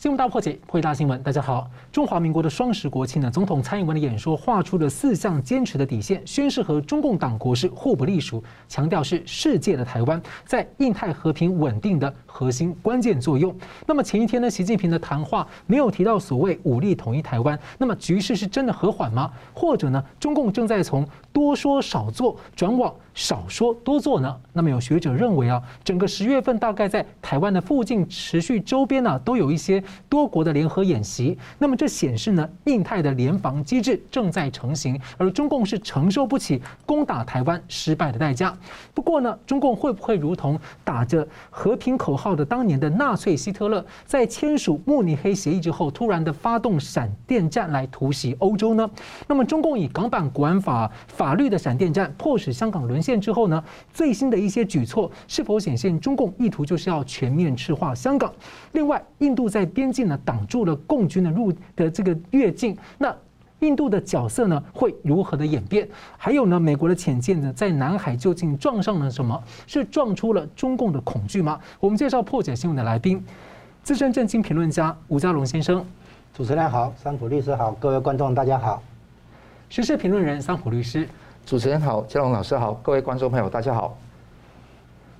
新闻大破解，回答新闻。大家好，中华民国的双十国庆呢，总统蔡英文的演说画出了四项坚持的底线，宣示和中共党国是互不隶属，强调是世界的台湾在印太和平稳定的核心关键作用。那么前一天呢，习近平的谈话没有提到所谓武力统一台湾，那么局势是真的和缓吗？或者呢，中共正在从多说少做转往少说多做呢？那么有学者认为啊，整个十月份大概在台湾的附近持续周边呢，都有一些。多国的联合演习，那么这显示呢，印太的联防机制正在成型，而中共是承受不起攻打台湾失败的代价。不过呢，中共会不会如同打着和平口号的当年的纳粹希特勒，在签署慕尼黑协议之后，突然的发动闪电战来突袭欧洲呢？那么中共以港版国安法法律的闪电战迫使香港沦陷之后呢，最新的一些举措是否显现中共意图就是要全面赤化香港？另外，印度在边境呢挡住了共军的入的这个越境，那印度的角色呢会如何的演变？还有呢，美国的潜舰呢在南海究竟撞上了什么？是撞出了中共的恐惧吗？我们介绍破解新闻的来宾，资深政经评论家吴家龙先生。主持人好，桑普律师好，各位观众大家好。时事评论人桑普律师。主持人好，嘉龙老师好，各位观众朋友大家好。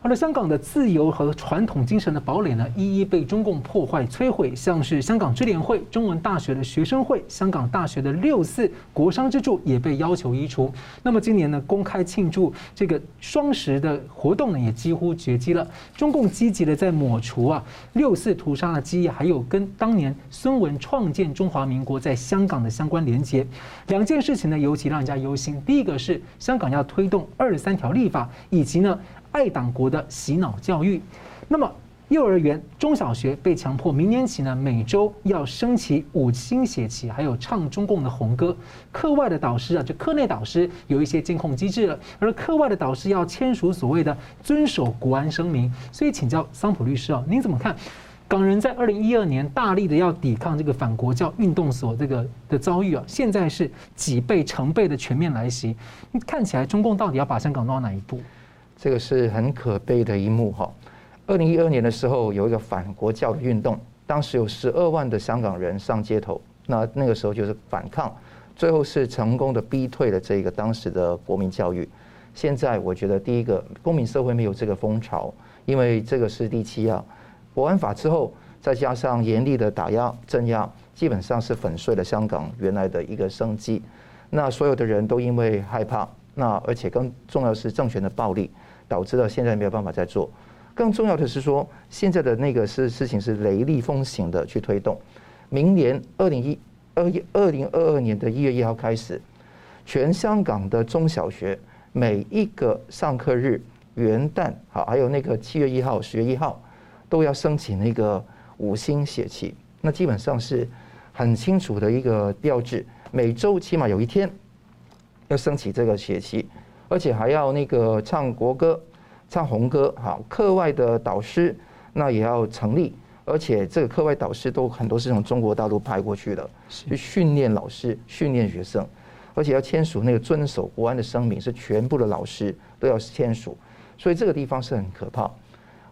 好了，香港的自由和传统精神的堡垒呢，一一被中共破坏摧毁。像是香港支联会、中文大学的学生会、香港大学的六四国殇之柱也被要求移除。那么今年呢，公开庆祝这个双十的活动呢，也几乎绝迹了。中共积极的在抹除啊六四屠杀的记忆，还有跟当年孙文创建中华民国在香港的相关连结。两件事情呢，尤其让人家忧心。第一个是香港要推动二十三条立法，以及呢。爱党国的洗脑教育，那么幼儿园、中小学被强迫明年起呢，每周要升旗五星血旗，还有唱中共的红歌。课外的导师啊，就课内导师有一些监控机制了，而课外的导师要签署所谓的遵守国安声明。所以请教桑普律师啊，您怎么看港人在二零一二年大力的要抵抗这个反国教运动所这个的遭遇啊？现在是几倍、成倍的全面来袭，看起来中共到底要把香港弄到哪一步？这个是很可悲的一幕哈。二零一二年的时候，有一个反国教的运动，当时有十二万的香港人上街头，那那个时候就是反抗，最后是成功的逼退了这个当时的国民教育。现在我觉得，第一个公民社会没有这个风潮，因为这个是第七啊，国安法之后，再加上严厉的打压镇压，基本上是粉碎了香港原来的一个生机。那所有的人都因为害怕，那而且更重要是政权的暴力。导致到现在没有办法再做。更重要的是说，现在的那个是事情是雷厉风行的去推动。明年二零一二一二零二二年的一月一号开始，全香港的中小学每一个上课日、元旦好，还有那个七月一号、十月一号，都要升起那个五星血旗。那基本上是很清楚的一个标志，每周起码有一天要升起这个血旗。而且还要那个唱国歌、唱红歌，好，课外的导师那也要成立，而且这个课外导师都很多是从中国大陆派过去的，去训练老师、训练学生，而且要签署那个遵守国安的声明，是全部的老师都要签署，所以这个地方是很可怕。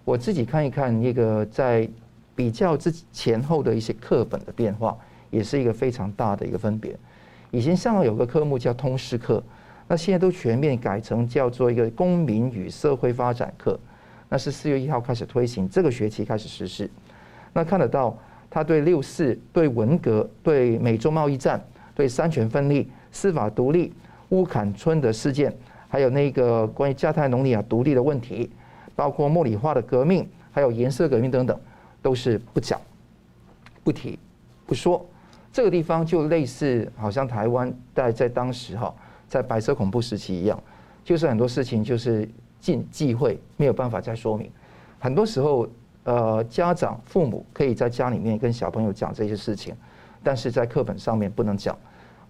我自己看一看那个在比较之前后的一些课本的变化，也是一个非常大的一个分别。以前香港有个科目叫通识课。那现在都全面改成叫做一个公民与社会发展课，那是四月一号开始推行，这个学期开始实施。那看得到，他对六四、对文革、对美洲贸易战、对三权分立、司法独立、乌坎村的事件，还有那个关于加泰隆尼亚独立的问题，包括莫里化的革命，还有颜色革命等等，都是不讲、不提、不说。这个地方就类似，好像台湾在在当时哈。在白色恐怖时期一样，就是很多事情就是禁忌讳，没有办法再说明。很多时候，呃，家长、父母可以在家里面跟小朋友讲这些事情，但是在课本上面不能讲。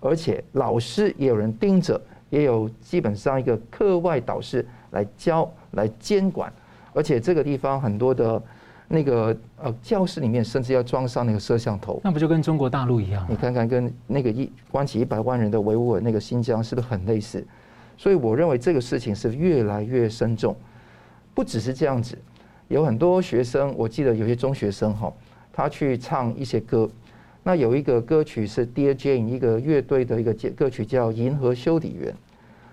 而且老师也有人盯着，也有基本上一个课外导师来教、来监管。而且这个地方很多的。那个呃，教室里面甚至要装上那个摄像头，那不就跟中国大陆一样？你看看，跟那个一关起一百万人的维吾尔那个新疆是不是很类似？所以我认为这个事情是越来越深重。不只是这样子，有很多学生，我记得有些中学生哈，他去唱一些歌。那有一个歌曲是 Dear Jane 一个乐队的一个歌曲叫《银河修理员》。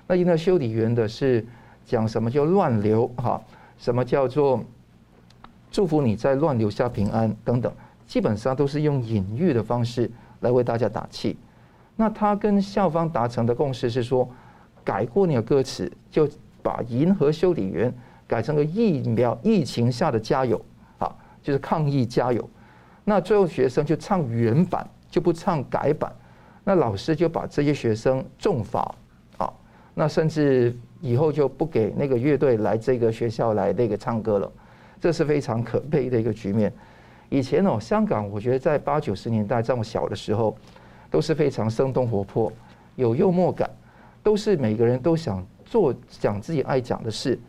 那银河修理员的是讲什么叫乱流哈？什么叫做祝福你在乱流下平安等等，基本上都是用隐喻的方式来为大家打气。那他跟校方达成的共识是说，改过那个歌词，就把《银河修理员》改成个疫苗疫情下的加油啊，就是抗疫加油。那最后学生就唱原版，就不唱改版。那老师就把这些学生重罚啊，那甚至以后就不给那个乐队来这个学校来那个唱歌了。这是非常可悲的一个局面。以前哦，香港我觉得在八九十年代这么小的时候，都是非常生动活泼，有幽默感，都是每个人都想做讲自己爱讲的事。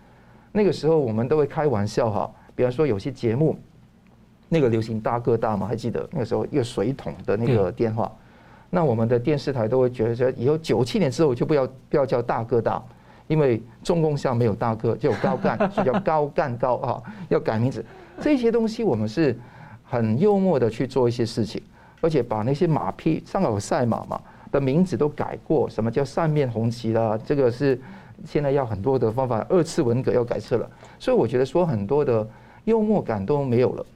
那个时候我们都会开玩笑哈，比方说有些节目。那个流行大哥大嘛？还记得那个时候一个水桶的那个电话？那我们的电视台都会觉得说，以后九七年之后就不要不要叫大哥大，因为中共下没有大哥，就有高干，所以叫高干高啊，要改名字。这些东西我们是很幽默的去做一些事情，而且把那些马匹上有赛马嘛的名字都改过，什么叫扇面红旗啦？这个是现在要很多的方法，二次文革要改次了。所以我觉得说很多的幽默感都没有了。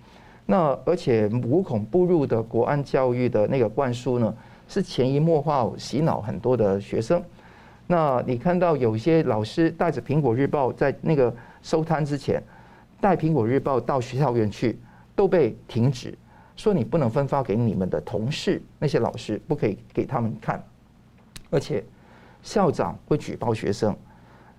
那而且无孔不入的国安教育的那个灌输呢，是潜移默化洗脑很多的学生。那你看到有些老师带着苹果日报在那个收摊之前，带苹果日报到学校园去，都被停止，说你不能分发给你们的同事，那些老师不可以给他们看。而且校长会举报学生，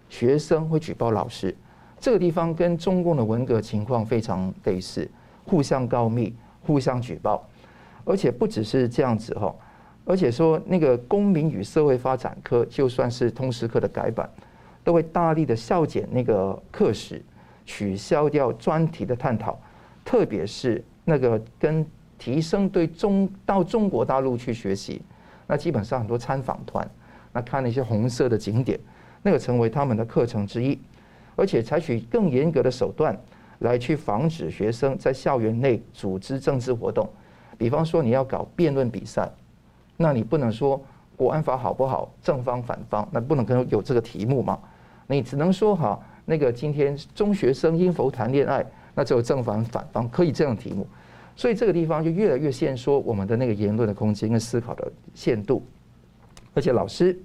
学生会举报老师，这个地方跟中共的文革情况非常类似。互相告密，互相举报，而且不只是这样子哈，而且说那个公民与社会发展科，就算是通识课的改版，都会大力的削减那个课时，取消掉专题的探讨，特别是那个跟提升对中到中国大陆去学习，那基本上很多参访团，那看那些红色的景点，那个成为他们的课程之一，而且采取更严格的手段。来去防止学生在校园内组织政治活动，比方说你要搞辩论比赛，那你不能说国安法好不好，正方反方，那不能跟有这个题目嘛？你只能说哈，那个今天中学生应否谈恋爱，那只有正方反方可以这样题目，所以这个地方就越来越限缩我们的那个言论的空间跟思考的限度，而且老师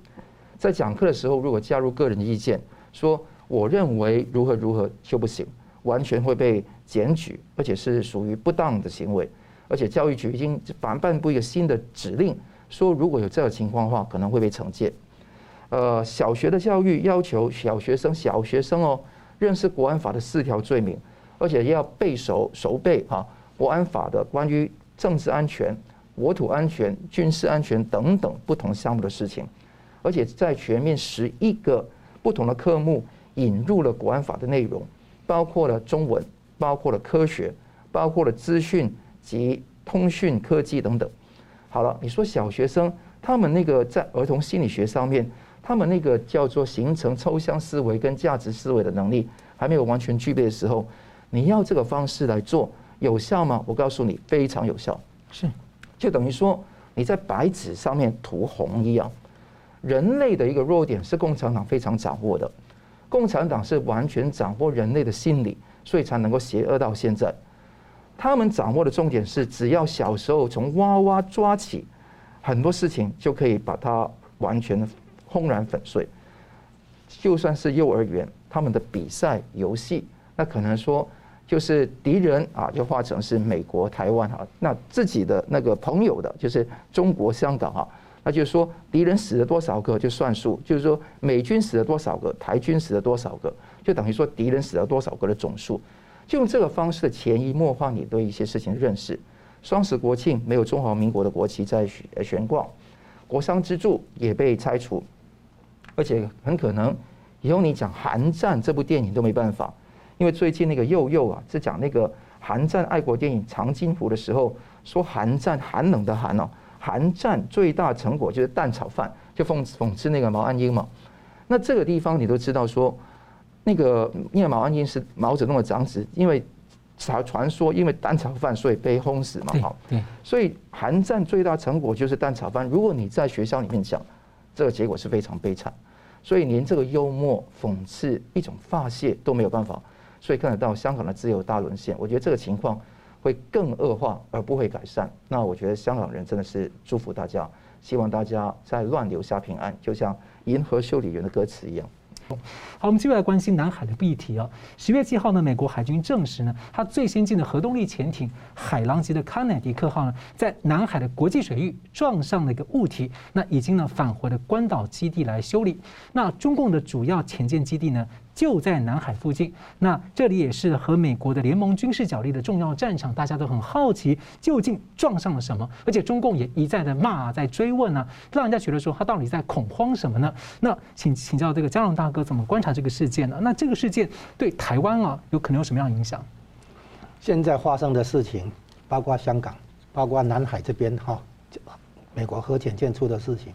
在讲课的时候，如果加入个人意见，说我认为如何如何就不行。完全会被检举，而且是属于不当的行为，而且教育局已经反颁布一个新的指令，说如果有这个情况的话，可能会被惩戒。呃，小学的教育要求小学生小学生哦，认识国安法的四条罪名，而且要背熟熟背哈国安法的关于政治安全、国土安全、军事安全等等不同项目的事情，而且在全面十一个不同的科目引入了国安法的内容。包括了中文，包括了科学，包括了资讯及通讯科技等等。好了，你说小学生他们那个在儿童心理学上面，他们那个叫做形成抽象思维跟价值思维的能力还没有完全具备的时候，你要这个方式来做有效吗？我告诉你，非常有效。是，就等于说你在白纸上面涂红一样。人类的一个弱点是共产党非常掌握的。共产党是完全掌握人类的心理，所以才能够邪恶到现在。他们掌握的重点是，只要小时候从娃娃抓起，很多事情就可以把它完全轰然粉碎。就算是幼儿园，他们的比赛游戏，那可能说就是敌人啊，就化成是美国、台湾哈，那自己的那个朋友的，就是中国香港哈。那就是说，敌人死了多少个就算数，就是说美军死了多少个，台军死了多少个，就等于说敌人死了多少个的总数。就用这个方式的潜移默化你对一些事情的认识。双十国庆没有中华民国的国旗在悬悬挂，国殤之柱也被拆除，而且很可能以后你讲《寒战》这部电影都没办法，因为最近那个佑佑啊，是讲那个寒战爱国电影《长津湖》的时候，说寒战寒冷的寒哦。韩战最大成果就是蛋炒饭，就讽讽刺那个毛岸英嘛。那这个地方你都知道说，那个因为毛岸英是毛泽东的长子，因为传传说因为蛋炒饭所以被轰死嘛，好，对，所以韩战最大成果就是蛋炒饭。如果你在学校里面讲，这个结果是非常悲惨，所以连这个幽默讽刺一种发泄都没有办法，所以看得到香港的自由大沦陷。我觉得这个情况会更恶化而不会改善。那我觉得香港人真的是祝福大家，希望大家在乱流下平安，就像《银河修理员》的歌词一样。好，我们继续来关心南海的议题啊。十月七号呢，美国海军证实呢，它最先进的核动力潜艇“海狼”级的康乃迪克号呢，在南海的国际水域撞上了一个物体，那已经呢返回了关岛基地来修理。那中共的主要潜舰基地呢，就在南海附近，那这里也是和美国的联盟军事角力的重要战场，大家都很好奇究竟撞上了什么，而且中共也一再的骂，在追问呢、啊，让人家觉得说他到底在恐慌什么呢？那请请教这个佳龙大哥怎么观察这个事件呢？那这个事件对台湾啊有可能有什么样的影响？现在发生的事情，包括香港，包括南海这边哈，美国核潜舰出的事情，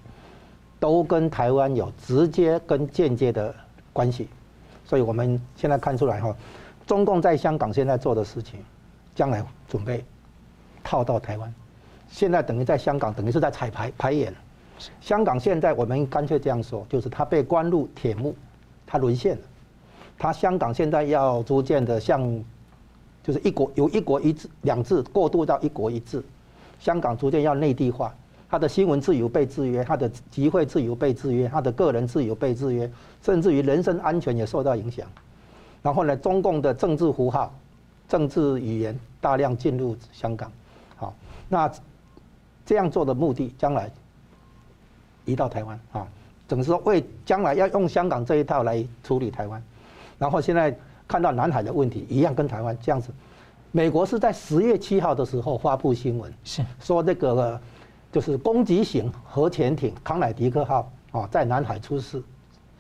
都跟台湾有直接跟间接的关系。所以我们现在看出来哈，中共在香港现在做的事情，将来准备套到台湾。现在等于在香港等于是在彩排排演。香港现在我们干脆这样说，就是它被关入铁幕，它沦陷了。它香港现在要逐渐的向，就是一国由一国一制两制过渡到一国一制，香港逐渐要内地化。他的新闻自由被制约，他的集会自由被制约，他的个人自由被制约，甚至于人身安全也受到影响。然后呢，中共的政治符号、政治语言大量进入香港。好，那这样做的目的，将来移到台湾啊，等于说为将来要用香港这一套来处理台湾。然后现在看到南海的问题，一样跟台湾这样子。美国是在十月七号的时候发布新闻，是说这个。就是攻击型核潜艇康乃狄克号啊，在南海出事，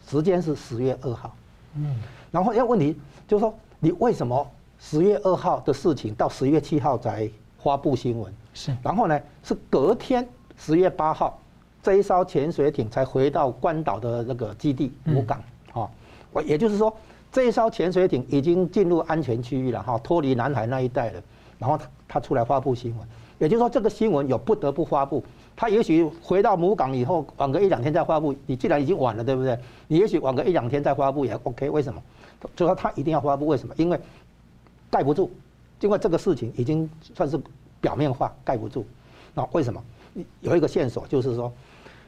时间是十月二号。嗯，然后要问题就是说，你为什么十月二号的事情到十月七号才发布新闻？是，然后呢是隔天十月八号，这一艘潜水艇才回到关岛的那个基地母港啊。我也就是说，这一艘潜水艇已经进入安全区域了哈，脱离南海那一带了。然后他他出来发布新闻。也就是说，这个新闻有不得不发布。他也许回到母港以后，晚个一两天再发布。你既然已经晚了，对不对？你也许晚个一两天再发布也 OK。为什么？就说他一定要发布，为什么？因为盖不住，因为这个事情已经算是表面化，盖不住。那为什么？有一个线索就是说，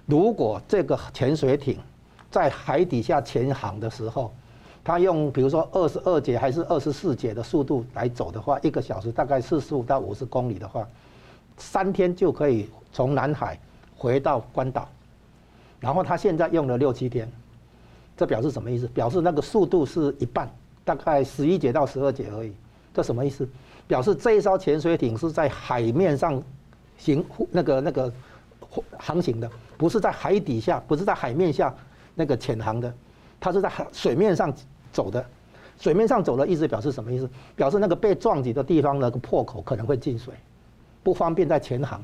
如果这个潜水艇在海底下潜航的时候，他用比如说二十二节还是二十四节的速度来走的话，一个小时大概四十五到五十公里的话。三天就可以从南海回到关岛，然后他现在用了六七天，这表示什么意思？表示那个速度是一半，大概十一节到十二节而已。这什么意思？表示这一艘潜水艇是在海面上行那个那个航行的，不是在海底下，不是在海面下那个潜航的，它是在海水面上走的。水面上走的意思表示什么意思？表示那个被撞击的地方那个破口可能会进水。不方便在潜航，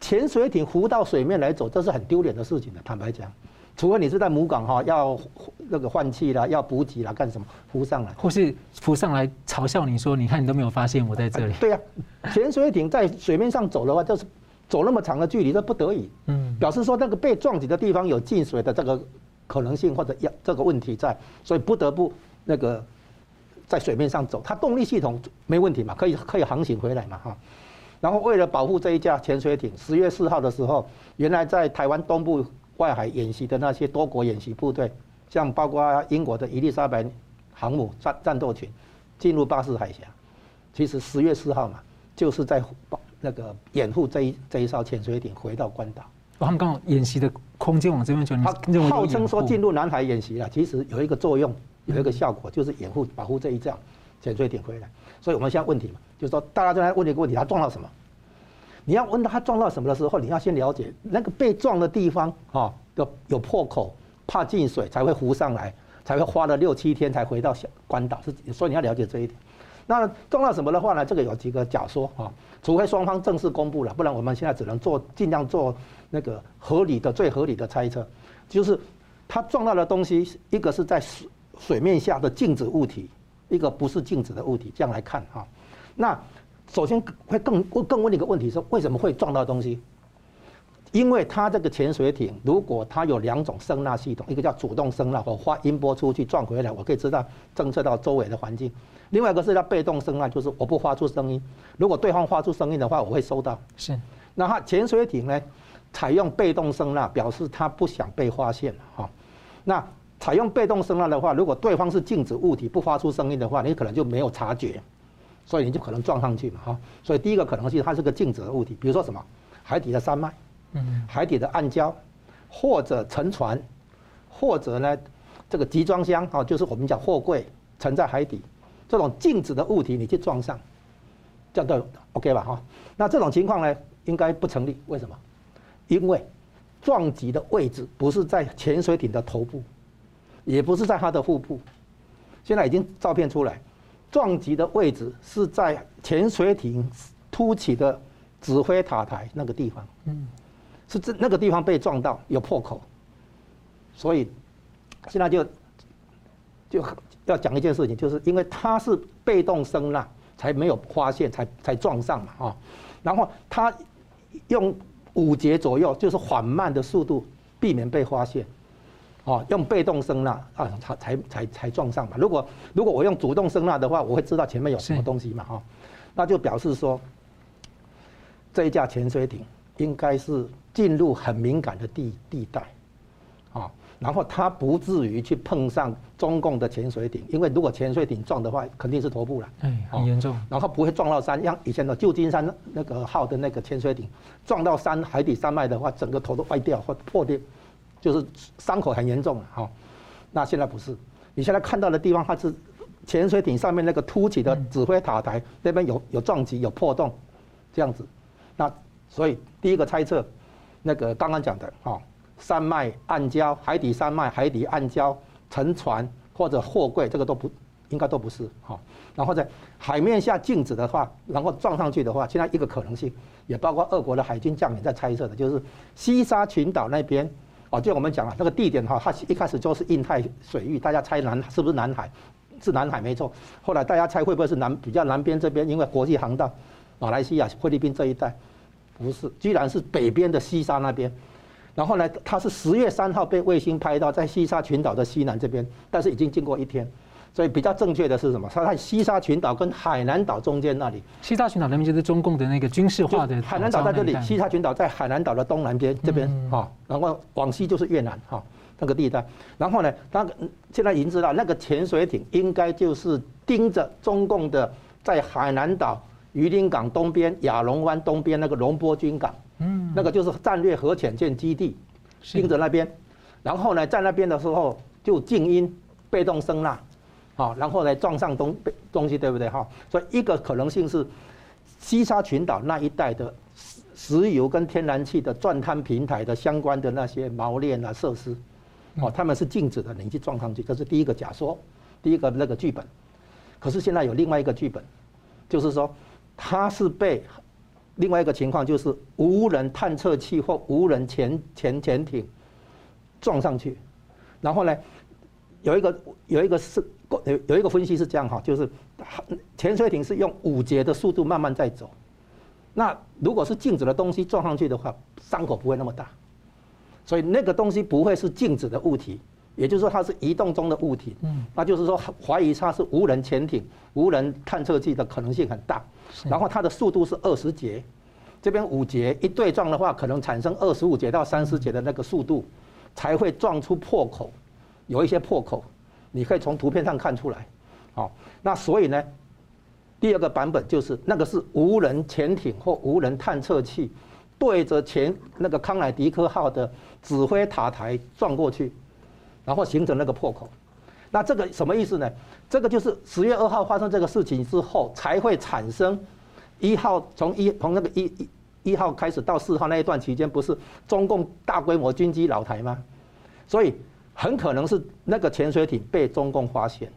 潜水艇浮到水面来走，这是很丢脸的事情的。坦白讲，除非你是在母港哈，要那个换气啦，要补给啦，干什么浮上来，或是浮上来嘲笑你说，你看你都没有发现我在这里。对呀，潜水艇在水面上走的话，就是走那么长的距离，这不得已，嗯，表示说那个被撞击的地方有进水的这个可能性或者要这个问题在，所以不得不那个在水面上走。它动力系统没问题嘛，可以可以航行回来嘛，哈。然后为了保护这一架潜水艇，十月四号的时候，原来在台湾东部外海演习的那些多国演习部队，像包括英国的伊丽莎白航母战战斗群，进入巴士海峡。其实十月四号嘛，就是在保那个掩护这一这一艘潜水艇回到关岛。他们刚好演习的空间往这边转他号称说进入南海演习了，其实有一个作用，有一个效果，就是掩护保护这一架潜水艇回来。所以我们现在问题嘛。就是说，大家都在问一个问题：他撞到什么？你要问他撞到什么的时候，你要先了解那个被撞的地方啊，有有破口，怕进水才会浮上来，才会花了六七天才回到小关岛。是，所以你要了解这一点。那撞到什么的话呢？这个有几个假说啊，除非双方正式公布了，不然我们现在只能做尽量做那个合理的、最合理的猜测。就是他撞到的东西，一个是在水水面下的静止物体，一个不是静止的物体。这样来看哈。那首先会更更问一个问题是，为什么会撞到东西？因为它这个潜水艇，如果它有两种声纳系统，一个叫主动声纳，我发音波出去撞回来，我可以知道侦测到周围的环境；另外一个是叫被动声纳，就是我不发出声音，如果对方发出声音的话，我会收到。是。那它潜水艇呢，采用被动声纳，表示它不想被发现哈。那采用被动声纳的话，如果对方是静止物体，不发出声音的话，你可能就没有察觉，所以你就可能撞上去嘛哈。所以第一个可能性，它是个静止的物体，比如说什么海底的山脉。嗯，海底的暗礁，或者沉船，或者呢，这个集装箱啊，就是我们讲货柜沉在海底，这种静止的物体你去撞上，这样都 OK 吧？哈，那这种情况呢，应该不成立。为什么？因为撞击的位置不是在潜水艇的头部，也不是在它的腹部，现在已经照片出来，撞击的位置是在潜水艇凸起的指挥塔台那个地方。嗯。是这那个地方被撞到有破口，所以现在就就要讲一件事情，就是因为它是被动声呐，才没有发现，才才撞上嘛啊。然后它用五节左右，就是缓慢的速度，避免被发现。哦，用被动声呐啊，才才才才撞上嘛。如果如果我用主动声呐的话，我会知道前面有什么东西嘛哈。那就表示说，这一架潜水艇应该是。进入很敏感的地地带，啊，然后它不至于去碰上中共的潜水艇，因为如果潜水艇撞的话，肯定是头部了，哎，很严重。然后不会撞到山，像以前的旧金山那个号的那个潜水艇撞到山海底山脉的话，整个头都歪掉或破裂，就是伤口很严重了哈。那现在不是，你现在看到的地方，它是潜水艇上面那个凸起的指挥塔台那边有有撞击有破洞，这样子。那所以第一个猜测。那个刚刚讲的哈，山脉、暗礁、海底山脉、海底暗礁、沉船或者货柜，这个都不应该都不是哈。然后在海面下静止的话，然后撞上去的话，现在一个可能性，也包括俄国的海军将领在猜测的，就是西沙群岛那边哦，就我们讲了那个地点哈，它一开始就是印太水域，大家猜南是不是南海？是南海没错。后来大家猜会不会是南比较南边这边，因为国际航道，马来西亚、菲律宾这一带。不是，居然是北边的西沙那边，然后呢，它是十月三号被卫星拍到在西沙群岛的西南这边，但是已经经过一天，所以比较正确的是什么？它在西沙群岛跟海南岛中间那里。西沙群岛那边就是中共的那个军事化的。海南岛在这里，西沙群岛在海南岛的东南边这边哈，然后往西就是越南哈那个地带。然后呢，他现在已经知道那个潜水艇应该就是盯着中共的在海南岛。榆林港东边、亚龙湾东边那个龙波军港，嗯，那个就是战略核潜舰基地，盯着那边，然后呢，在那边的时候就静音、被动声纳，好，然后来撞上东东西，对不对哈？所以一个可能性是西沙群岛那一带的石油跟天然气的钻探平台的相关的那些锚链啊设施，哦，他们是静止的，你去撞上去，这是第一个假说，第一个那个剧本。可是现在有另外一个剧本，就是说。它是被另外一个情况，就是无人探测器或无人潜潜潜艇撞上去，然后呢，有一个有一个是有有一个分析是这样哈，就是潜水艇是用五节的速度慢慢在走，那如果是静止的东西撞上去的话，伤口不会那么大，所以那个东西不会是静止的物体。也就是说，它是移动中的物体，嗯，那就是说，怀疑它是无人潜艇、无人探测器的可能性很大。然后它的速度是二十节，这边五节一对撞的话，可能产生二十五节到三十节的那个速度，才会撞出破口，有一些破口，你可以从图片上看出来。好，那所以呢，第二个版本就是那个是无人潜艇或无人探测器对着前那个康乃狄克号的指挥塔台撞过去。然后形成那个破口，那这个什么意思呢？这个就是十月二号发生这个事情之后，才会产生一号从一从那个一一一号开始到四号那一段期间，不是中共大规模军机扰台吗？所以很可能是那个潜水艇被中共发现，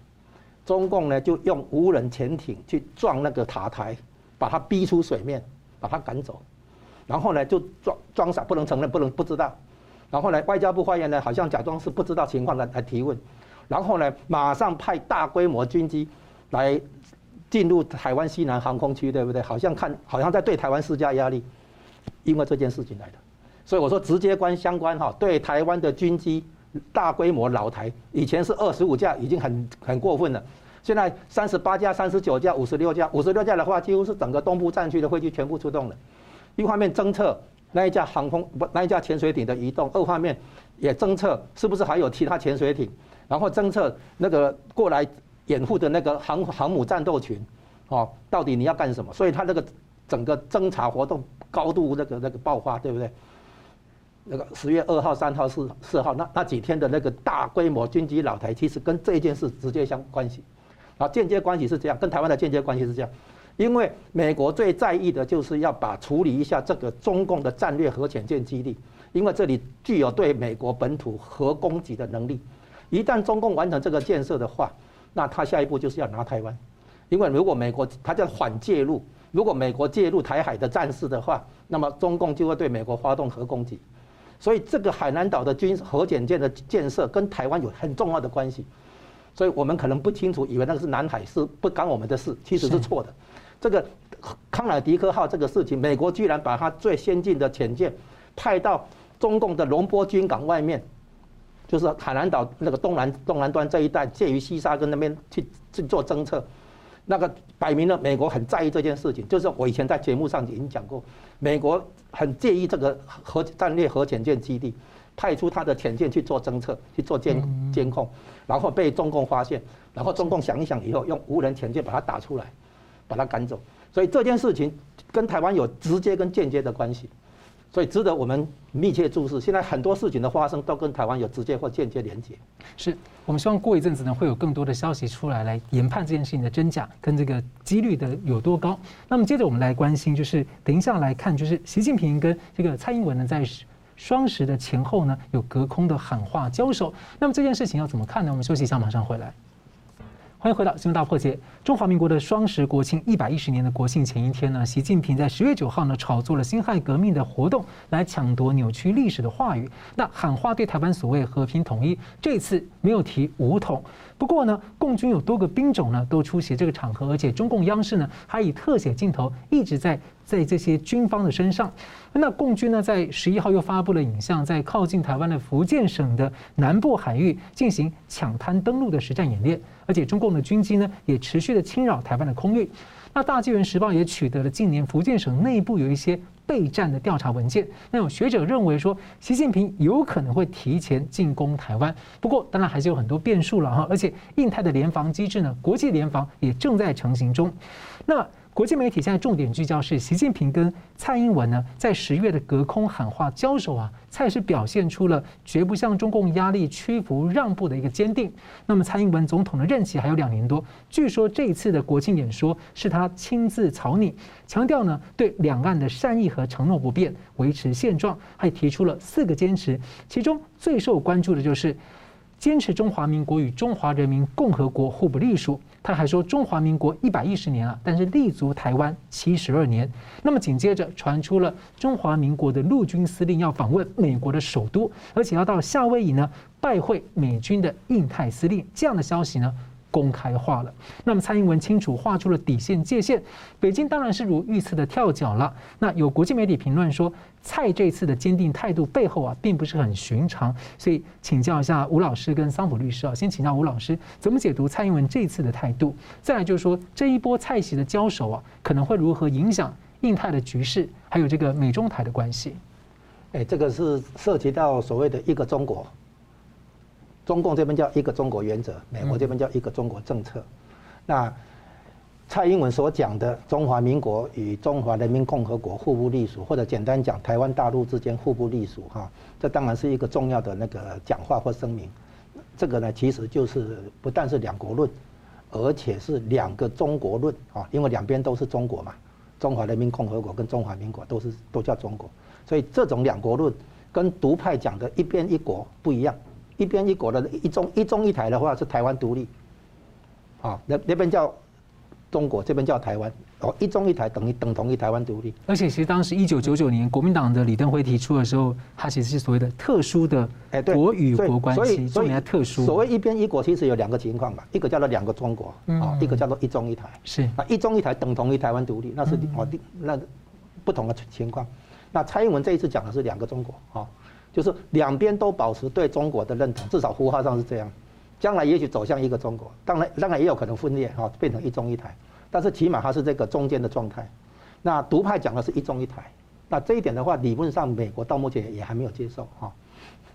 中共呢就用无人潜艇去撞那个塔台，把它逼出水面，把它赶走，然后呢就装装傻，不能承认，不能不知道。然后呢，外交部发言人好像假装是不知道情况来来提问，然后呢，马上派大规模军机来进入台湾西南航空区，对不对？好像看好像在对台湾施加压力，因为这件事情来的。所以我说直接关相关哈，对台湾的军机大规模老台，以前是二十五架已经很很过分了，现在三十八架、三十九架、五十六架，五十六架的话，几乎是整个东部战区的飞机全部出动了。一方面侦测那一架航空不那一架潜水艇的移动，二方面也侦测是不是还有其他潜水艇，然后侦测那个过来掩护的那个航航母战斗群，哦，到底你要干什么？所以他这个整个侦查活动高度那个那个爆发，对不对？那个十月二号、三号、四四号那那几天的那个大规模军机老台，其实跟这件事直接相关系，啊，间接关系是这样，跟台湾的间接关系是这样，因为美国最在意的就是要把处理一下这个中共的战略核潜舰基地，因为这里具有对美国本土核攻击的能力，一旦中共完成这个建设的话，那他下一步就是要拿台湾，因为如果美国他叫缓介入，如果美国介入台海的战事的话，那么中共就会对美国发动核攻击。所以这个海南岛的军核潜舰的建设跟台湾有很重要的关系，所以我们可能不清楚，以为那个是南海，是不干我们的事，其实是错的。这个康乃狄克号这个事情，美国居然把它最先进的潜舰派到中共的龙波军港外面，就是海南岛那个东南东南端这一带，介于西沙跟那边去去做侦测。那个摆明了，美国很在意这件事情。就是我以前在节目上已经讲过，美国很介意这个核战略核潜舰基地，派出他的潜舰去做侦测、去做监监控，然后被中共发现，然后中共想一想以后，用无人潜舰把它打出来，把它赶走。所以这件事情跟台湾有直接跟间接的关系。所以值得我们密切注视。现在很多事情的发生都跟台湾有直接或间接连接。是我们希望过一阵子呢，会有更多的消息出来，来研判这件事情的真假跟这个几率的有多高。那么接着我们来关心，就是等一下来看，就是习近平跟这个蔡英文呢，在双十的前后呢，有隔空的喊话交手。那么这件事情要怎么看呢？我们休息一下，马上回来。欢迎回到《新闻大破解》。中华民国的双十国庆一百一十年的国庆前一天呢，习近平在十月九号呢炒作了辛亥革命的活动，来抢夺扭曲历史的话语。那喊话对台湾所谓和平统一，这次没有提武统。不过呢，共军有多个兵种呢都出席这个场合，而且中共央视呢还以特写镜头一直在在这些军方的身上。那共军呢在十一号又发布了影像，在靠近台湾的福建省的南部海域进行抢滩登陆的实战演练。而且中共的军机呢，也持续的侵扰台湾的空域。那大纪元时报也取得了近年福建省内部有一些备战的调查文件。那有学者认为说，习近平有可能会提前进攻台湾。不过，当然还是有很多变数了哈。而且，印太的联防机制呢，国际联防也正在成型中。那。国际媒体现在重点聚焦是习近平跟蔡英文呢，在十月的隔空喊话交手啊，蔡是表现出了绝不向中共压力屈服让步的一个坚定。那么蔡英文总统的任期还有两年多，据说这一次的国庆演说是他亲自草拟，强调呢对两岸的善意和承诺不变，维持现状，还提出了四个坚持，其中最受关注的就是坚持中华民国与中华人民共和国互不隶属。他还说，中华民国一百一十年了，但是立足台湾七十二年。那么紧接着传出了中华民国的陆军司令要访问美国的首都，而且要到夏威夷呢拜会美军的印太司令，这样的消息呢，公开化了，那么蔡英文清楚画出了底线界限，北京当然是如预测的跳脚了。那有国际媒体评论说，蔡这次的坚定态度背后啊，并不是很寻常。所以请教一下吴老师跟桑普律师啊，先请教吴老师怎么解读蔡英文这次的态度？再来就是说，这一波蔡席的交手啊，可能会如何影响印太的局势，还有这个美中台的关系？哎，这个是涉及到所谓的一个中国。中共这边叫一个中国原则，美国这边叫一个中国政策。那蔡英文所讲的中华民国与中华人民共和国互不隶属，或者简单讲台湾大陆之间互不隶属，哈，这当然是一个重要的那个讲话或声明。这个呢，其实就是不但是两国论，而且是两个中国论啊，因为两边都是中国嘛，中华人民共和国跟中华民国都是都叫中国，所以这种两国论跟独派讲的一边一国不一样。一边一国的一中一中一台的话是台湾独立，啊，那那边叫中国，这边叫台湾。哦，一中一台等于等同于台湾独立。而且其实当时一九九九年国民党的李登辉提出的时候，他其实是所谓的特殊的国与国关系，所以特殊。所谓一边一国，其实有两个情况吧，一个叫做两个中国，啊，一个叫做一中一台。是啊，一中一台等同于台湾独立，那是哦，那不同的情况。那蔡英文这一次讲的是两个中国，啊，就是两边都保持对中国的认同，至少符号上是这样。将来也许走向一个中国，当然当然也有可能分裂哈，变成一中一台，但是起码它是这个中间的状态。那独派讲的是一中一台，那这一点的话，理论上美国到目前也还没有接受哈。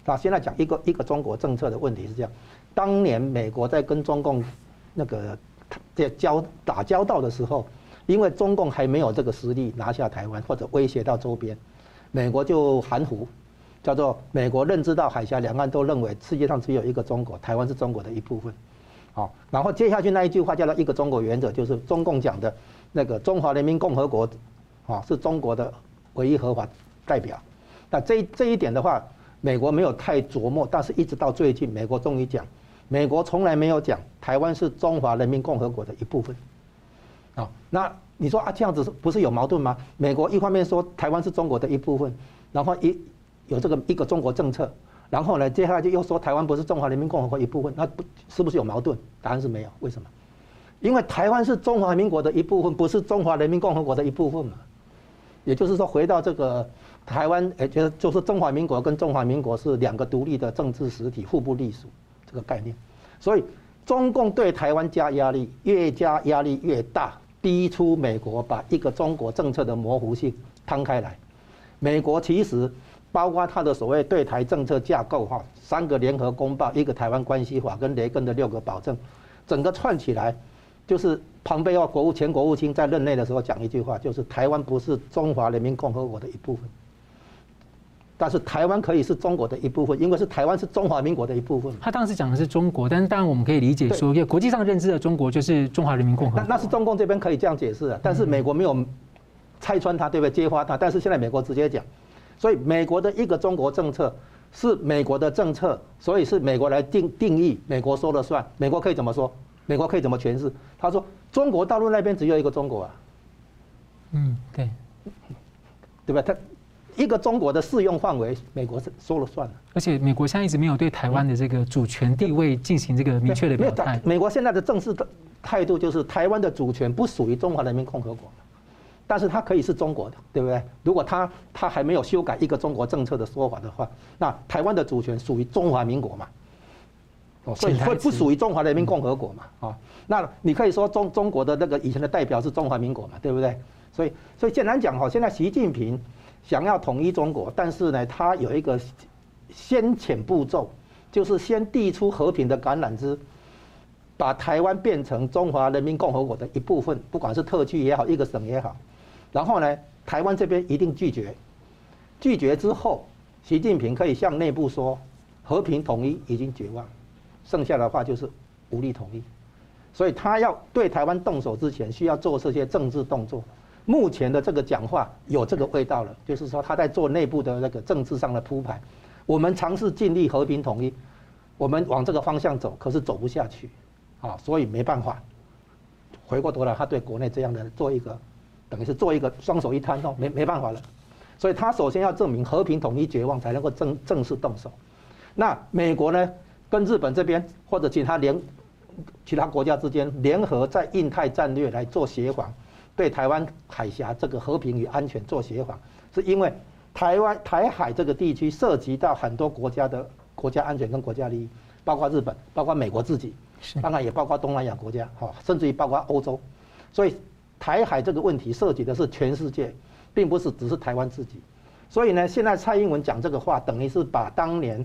那现在讲一个一个中国政策的问题是这样，当年美国在跟中共那个在交打交道的时候，因为中共还没有这个实力拿下台湾或者威胁到周边，美国就含糊。叫做美国认知到海峡两岸都认为世界上只有一个中国，台湾是中国的一部分，好，然后接下去那一句话叫做一个中国原则，就是中共讲的那个中华人民共和国，啊，是中国的唯一合法代表。那这这一点的话，美国没有太琢磨，但是一直到最近，美国终于讲，美国从来没有讲台湾是中华人民共和国的一部分，啊，那你说啊这样子不是有矛盾吗？美国一方面说台湾是中国的一部分，然后一。有这个一个中国政策，然后呢，接下来就又说台湾不是中华人民共和国一部分，那不是不是有矛盾？答案是没有。为什么？因为台湾是中华民国的一部分，不是中华人民共和国的一部分嘛。也就是说，回到这个台湾，哎，就是就是中华民国跟中华民国是两个独立的政治实体，互不隶属这个概念。所以中共对台湾加压力，越加压力越大，逼出美国把一个中国政策的模糊性摊开来。美国其实。包括他的所谓对台政策架构哈，三个联合公报，一个台湾关系法跟雷根的六个保证，整个串起来，就是庞贝奥国务前国务卿在任内的时候讲一句话，就是台湾不是中华人民共和国的一部分，但是台湾可以是中国的一部分，因为是台湾是中华民国的一部分。他当时讲的是中国，但是当然我们可以理解说，因为国际上认知的中国就是中华人民共和国。那那是中共这边可以这样解释的，但是美国没有拆穿他，对不对？揭发他，但是现在美国直接讲。所以美国的一个中国政策是美国的政策，所以是美国来定定义，美国说了算。美国可以怎么说？美国可以怎么诠释？他说中国大陆那边只有一个中国啊。嗯，对，对吧？他一个中国的适用范围，美国是说了算了。而且美国现在一直没有对台湾的这个主权地位进行这个明确的表态。美国现在的正式的态度就是台湾的主权不属于中华人民共和国。但是它可以是中国的，对不对？如果它它还没有修改一个中国政策的说法的话，那台湾的主权属于中华民国嘛？哦，所以会不属于中华人民共和国嘛？啊，那你可以说中中国的那个以前的代表是中华民国嘛？对不对？所以所以简单讲哈，现在习近平想要统一中国，但是呢，他有一个先遣步骤，就是先递出和平的橄榄枝。把台湾变成中华人民共和国的一部分，不管是特区也好，一个省也好，然后呢，台湾这边一定拒绝，拒绝之后，习近平可以向内部说，和平统一已经绝望，剩下的话就是武力统一，所以他要对台湾动手之前，需要做这些政治动作。目前的这个讲话有这个味道了，就是说他在做内部的那个政治上的铺排。我们尝试尽力和平统一，我们往这个方向走，可是走不下去。啊，所以没办法，回过头来，他对国内这样的做一个，等于是做一个双手一摊哦，没没办法了，所以他首先要证明和平统一绝望，才能够正正式动手。那美国呢，跟日本这边或者其他联其他国家之间联合在印太战略来做协防，对台湾海峡这个和平与安全做协防，是因为台湾台海这个地区涉及到很多国家的国家安全跟国家利益，包括日本，包括美国自己。当然也包括东南亚国家，哈，甚至于包括欧洲，所以台海这个问题涉及的是全世界，并不是只是台湾自己。所以呢，现在蔡英文讲这个话，等于是把当年，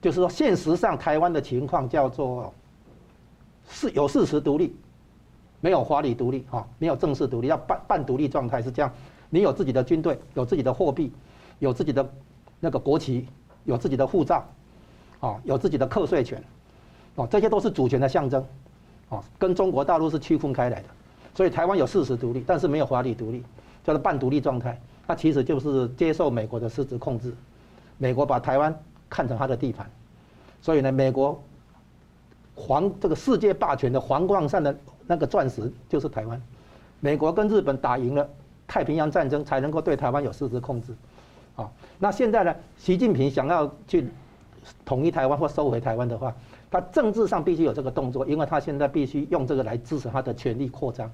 就是说现实上台湾的情况叫做是有事实独立，没有法理独立，哈，没有正式独立，要半半独立状态是这样。你有自己的军队，有自己的货币，有自己的那个国旗，有自己的护照，啊，有自己的课税权。哦，这些都是主权的象征，哦，跟中国大陆是区分开来的，所以台湾有事实独立，但是没有法理独立，叫做半独立状态。它其实就是接受美国的实质控制，美国把台湾看成它的地盘，所以呢，美国皇这个世界霸权的皇冠上的那个钻石就是台湾。美国跟日本打赢了太平洋战争，才能够对台湾有实质控制。啊，那现在呢？习近平想要去统一台湾或收回台湾的话，他政治上必须有这个动作，因为他现在必须用这个来支持他的权力扩张，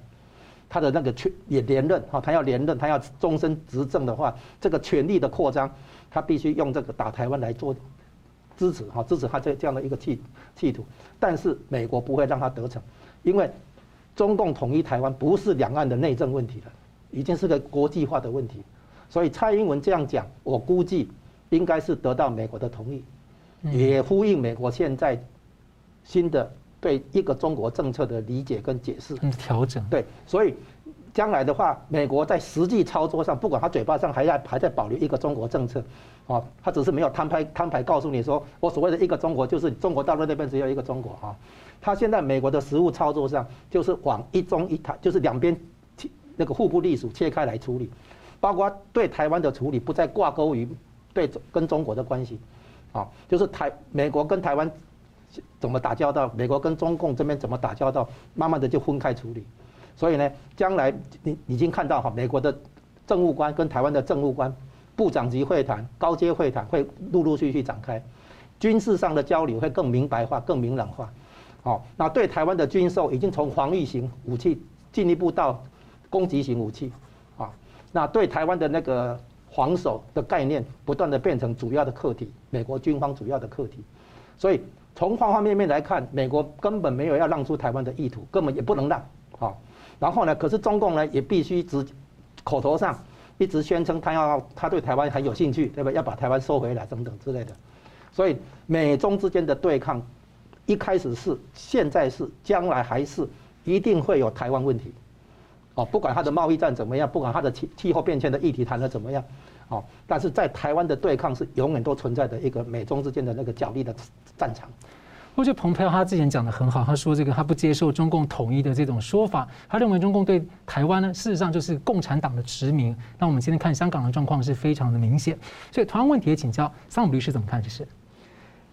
他的那个权也连任哈，他要连任，他要终身执政的话，这个权力的扩张，他必须用这个打台湾来做支持哈，支持他这这样的一个企企图。但是美国不会让他得逞，因为中共统一台湾不是两岸的内政问题了，已经是个国际化的问题。所以蔡英文这样讲，我估计应该是得到美国的同意，也呼应美国现在新的对一个中国政策的理解跟解释。调整。对，所以将来的话，美国在实际操作上，不管他嘴巴上还在还在保留一个中国政策，啊，他只是没有摊牌摊牌告诉你说，我所谓的一个中国就是中国大陆那边只有一个中国啊。他现在美国的实务操作上，就是往一中一台，就是两边那个互不隶属切开来处理。包括对台湾的处理不再挂钩于对跟中国的关系，啊，就是台美国跟台湾怎么打交道，美国跟中共这边怎么打交道，慢慢的就分开处理。所以呢，将来你已经看到哈，美国的政务官跟台湾的政务官部长级会谈、高阶会谈会陆陆续续展开，军事上的交流会更明白化、更明朗化。好，那对台湾的军售已经从防御型武器进一步到攻击型武器啊。那对台湾的那个防守的概念，不断的变成主要的课题，美国军方主要的课题，所以从方方面面来看，美国根本没有要让出台湾的意图，根本也不能让啊。然后呢，可是中共呢也必须直口头上一直宣称他要他对台湾很有兴趣，对吧？要把台湾收回来等等之类的。所以美中之间的对抗，一开始是，现在是，将来还是，一定会有台湾问题。哦，不管他的贸易战怎么样，不管他的气气候变迁的议题谈得怎么样，哦，但是在台湾的对抗是永远都存在的一个美中之间的那个角力的战场。我觉得蓬佩奥他之前讲的很好，他说这个他不接受中共统一的这种说法，他认为中共对台湾呢，事实上就是共产党的殖民。那我们今天看香港的状况是非常的明显，所以同样问题也请教桑普律师怎么看？这是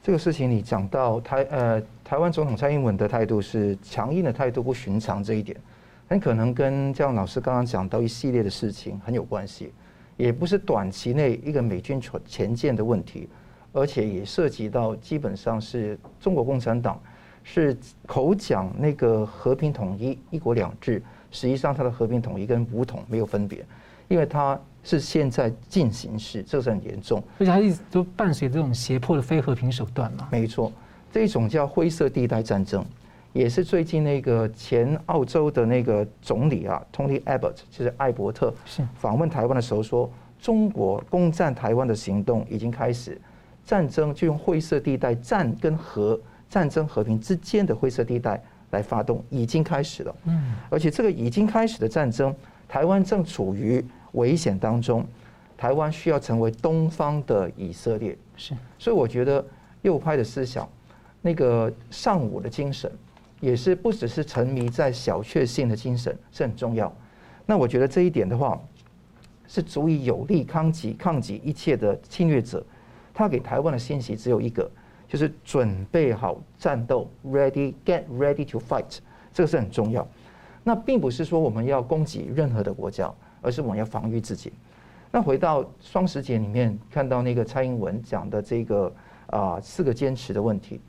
这个事情，你讲到台呃台湾总统蔡英文的态度是强硬的态度，不寻常这一点。很可能跟这样老师刚刚讲到一系列的事情很有关系，也不是短期内一个美军前进的问题，而且也涉及到基本上是中国共产党是口讲那个和平统一、一国两制，实际上它的和平统一跟武统没有分别，因为它是现在进行式，这是很严重，而且它一直都伴随这种胁迫的非和平手段嘛。没错，这种叫灰色地带战争。也是最近那个前澳洲的那个总理啊，Tony Abbott，就是艾伯特，是访问台湾的时候说，中国攻占台湾的行动已经开始，战争就用灰色地带战跟和战争和平之间的灰色地带来发动，已经开始了。嗯，而且这个已经开始的战争，台湾正处于危险当中，台湾需要成为东方的以色列。是，所以我觉得右派的思想，那个尚武的精神。也是不只是沉迷在小确幸的精神是很重要。那我觉得这一点的话，是足以有力抗击抗击一切的侵略者。他给台湾的信息只有一个，就是准备好战斗，ready get ready to fight，这个是很重要。那并不是说我们要攻击任何的国家，而是我们要防御自己。那回到双十节里面看到那个蔡英文讲的这个啊四个坚持的问题。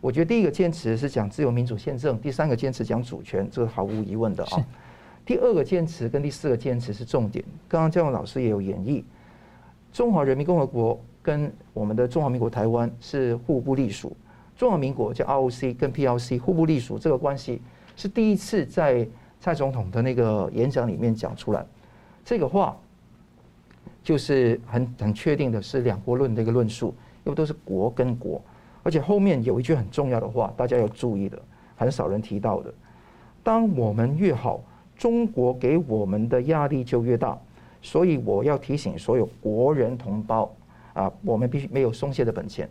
我觉得第一个坚持是讲自由民主宪政，第三个坚持讲主权，这是毫无疑问的啊。第二个坚持跟第四个坚持是重点。刚刚教授老师也有演绎，中华人民共和国跟我们的中华民国台湾是互不隶属。中华民国叫 ROC 跟 PLC 互不隶属，这个关系是第一次在蔡总统的那个演讲里面讲出来。这个话就是很很确定的是两国论的一个论述，因为都是国跟国。而且后面有一句很重要的话，大家要注意的，很少人提到的。当我们越好，中国给我们的压力就越大。所以我要提醒所有国人同胞啊，我们必须没有松懈的本钱。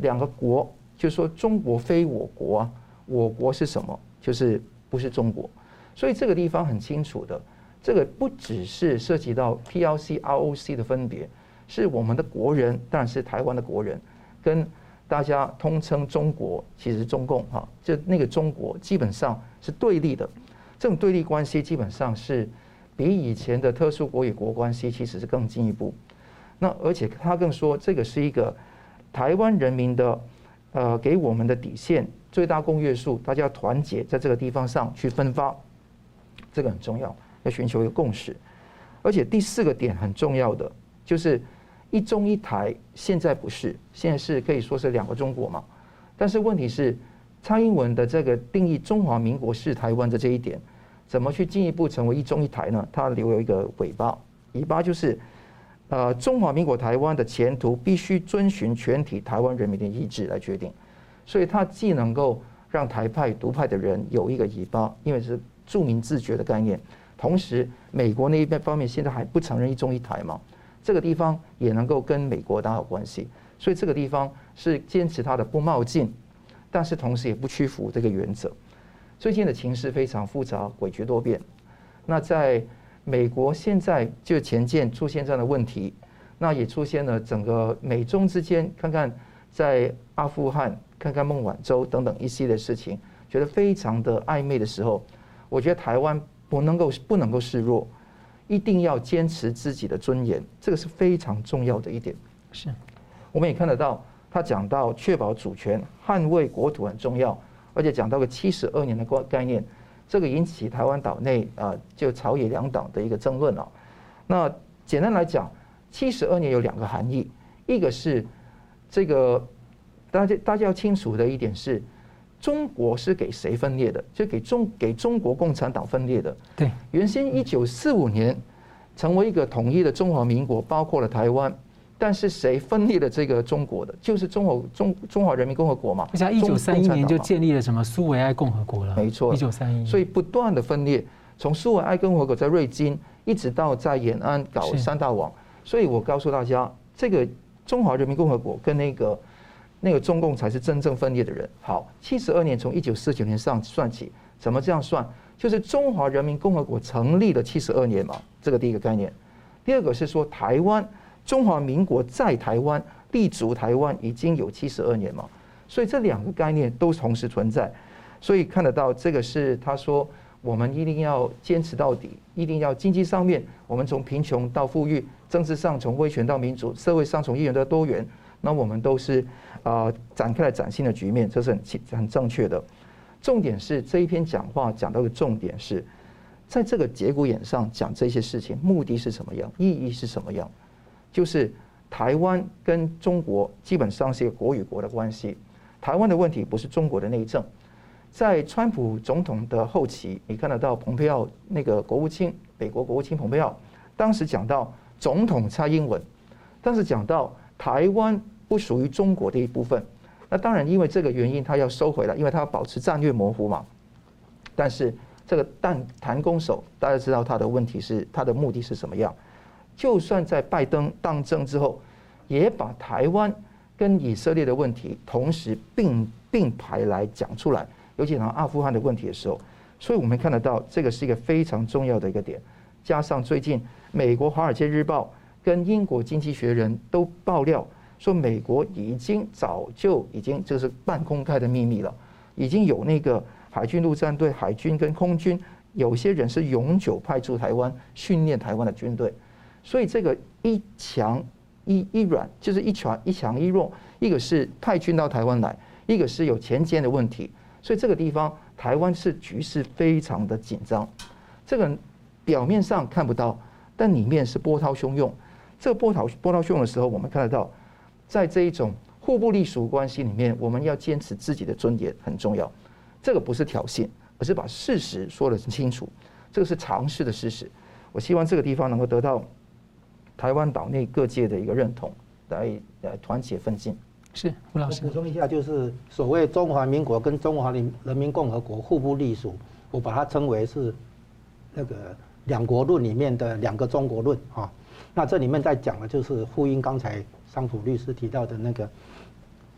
两个国，就是说中国非我国啊，我国是什么？就是不是中国。所以这个地方很清楚的，这个不只是涉及到 P L C R O C 的分别，是我们的国人，当然是台湾的国人跟。大家通称中国，其实中共哈，就那个中国基本上是对立的。这种对立关系基本上是比以前的特殊国与国关系其实是更进一步。那而且他更说，这个是一个台湾人民的呃给我们的底线，最大公约数，大家团结在这个地方上去分发，这个很重要，要寻求一个共识。而且第四个点很重要的就是一中一台，现在不是，现在是可以说是两个中国嘛。但是问题是，蔡英文的这个定义中华民国是台湾的这一点，怎么去进一步成为一中一台呢？它留有一个尾巴，尾巴就是，呃，中华民国台湾的前途必须遵循全体台湾人民的意志来决定。所以它既能够让台派独派的人有一个尾巴，因为是著名自觉的概念。同时，美国那一边方面现在还不承认一中一台嘛，这个地方也能够跟美国打好关系，所以这个地方是坚持它的不冒进，但是同时也不屈服这个原则。最近的情势非常复杂、诡谲多变。那在美国现在就前舰出现这样的问题，那也出现了整个美中之间，看看在阿富汗、看看孟晚舟等等一系列事情，觉得非常的暧昧的时候，我觉得台湾。不能够不能够示弱，一定要坚持自己的尊严，这个是非常重要的一点。是，我们也看得到，他讲到确保主权、捍卫国土很重要，而且讲到个七十二年的概概念，这个引起台湾岛内啊就朝野两党的一个争论啊。那简单来讲，七十二年有两个含义，一个是这个大家大家要清楚的一点是。中国是给谁分裂的？就给中给中国共产党分裂的。对，原先一九四五年成为一个统一的中华民国，包括了台湾，但是谁分裂了这个中国的？就是中华中中华人民共和国嘛。而且一九三一年就建立了什么苏维埃共和国了。没错，一九三一。所以不断的分裂，从苏维埃共和国在瑞金，一直到在延安搞三大网。所以我告诉大家，这个中华人民共和国跟那个。那个中共才是真正分裂的人。好，七十二年从一九四九年上算起，怎么这样算？就是中华人民共和国成立了七十二年嘛，这个第一个概念。第二个是说台湾中华民国在台湾立足台湾已经有七十二年嘛，所以这两个概念都同时存在。所以看得到这个是他说我们一定要坚持到底，一定要经济上面我们从贫穷到富裕，政治上从威权到民主，社会上从一元到多元，那我们都是。啊，展开了崭新的局面，这是很很正确的。重点是这一篇讲话讲到的重点是，在这个节骨眼上讲这些事情，目的是什么样？意义是什么样？就是台湾跟中国基本上是一个国与国的关系。台湾的问题不是中国的内政。在川普总统的后期，你看得到蓬佩奥那个国务卿，美国国务卿蓬佩奥，当时讲到总统蔡英文，当时讲到台湾。不属于中国的一部分，那当然因为这个原因，他要收回来，因为他要保持战略模糊嘛。但是这个弹弹弓手，大家知道他的问题是他的目的是什么样？就算在拜登当政之后，也把台湾跟以色列的问题同时并并排来讲出来，尤其讲阿富汗的问题的时候，所以我们看得到这个是一个非常重要的一个点。加上最近美国《华尔街日报》跟英国《经济学人》都爆料。说美国已经早就已经这是半公开的秘密了，已经有那个海军陆战队、海军跟空军，有些人是永久派驻台湾训练台湾的军队，所以这个一强一一软就是一强一强一弱，一个是派军到台湾来，一个是有前舰的问题，所以这个地方台湾是局势非常的紧张，这个表面上看不到，但里面是波涛汹涌。这波涛波涛汹涌的时候，我们看得到。在这一种互不隶属关系里面，我们要坚持自己的尊严很重要。这个不是挑衅，而是把事实说得很清楚。这个是常识的事实。我希望这个地方能够得到台湾岛内各界的一个认同，来来团结奋进。是吴老师补充一下，就是所谓中华民国跟中华人人民共和国互不隶属，我把它称为是那个两国论里面的两个中国论啊。那这里面在讲的就是呼应刚才。张普律师提到的那个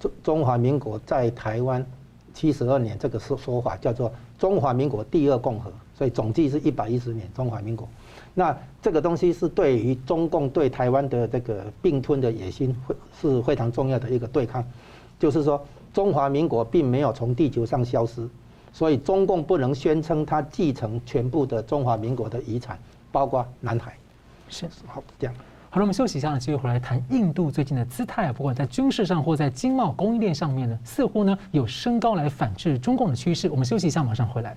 中中华民国在台湾七十二年这个说说法叫做中华民国第二共和，所以总计是一百一十年中华民国。那这个东西是对于中共对台湾的这个并吞的野心，会是非常重要的一个对抗。就是说，中华民国并没有从地球上消失，所以中共不能宣称它继承全部的中华民国的遗产，包括南海。是好这样。好了，我们休息一下呢，继续回来谈印度最近的姿态啊，不管在军事上或在经贸供应链上面呢，似乎呢有升高来反制中共的趋势。我们休息一下，马上回来。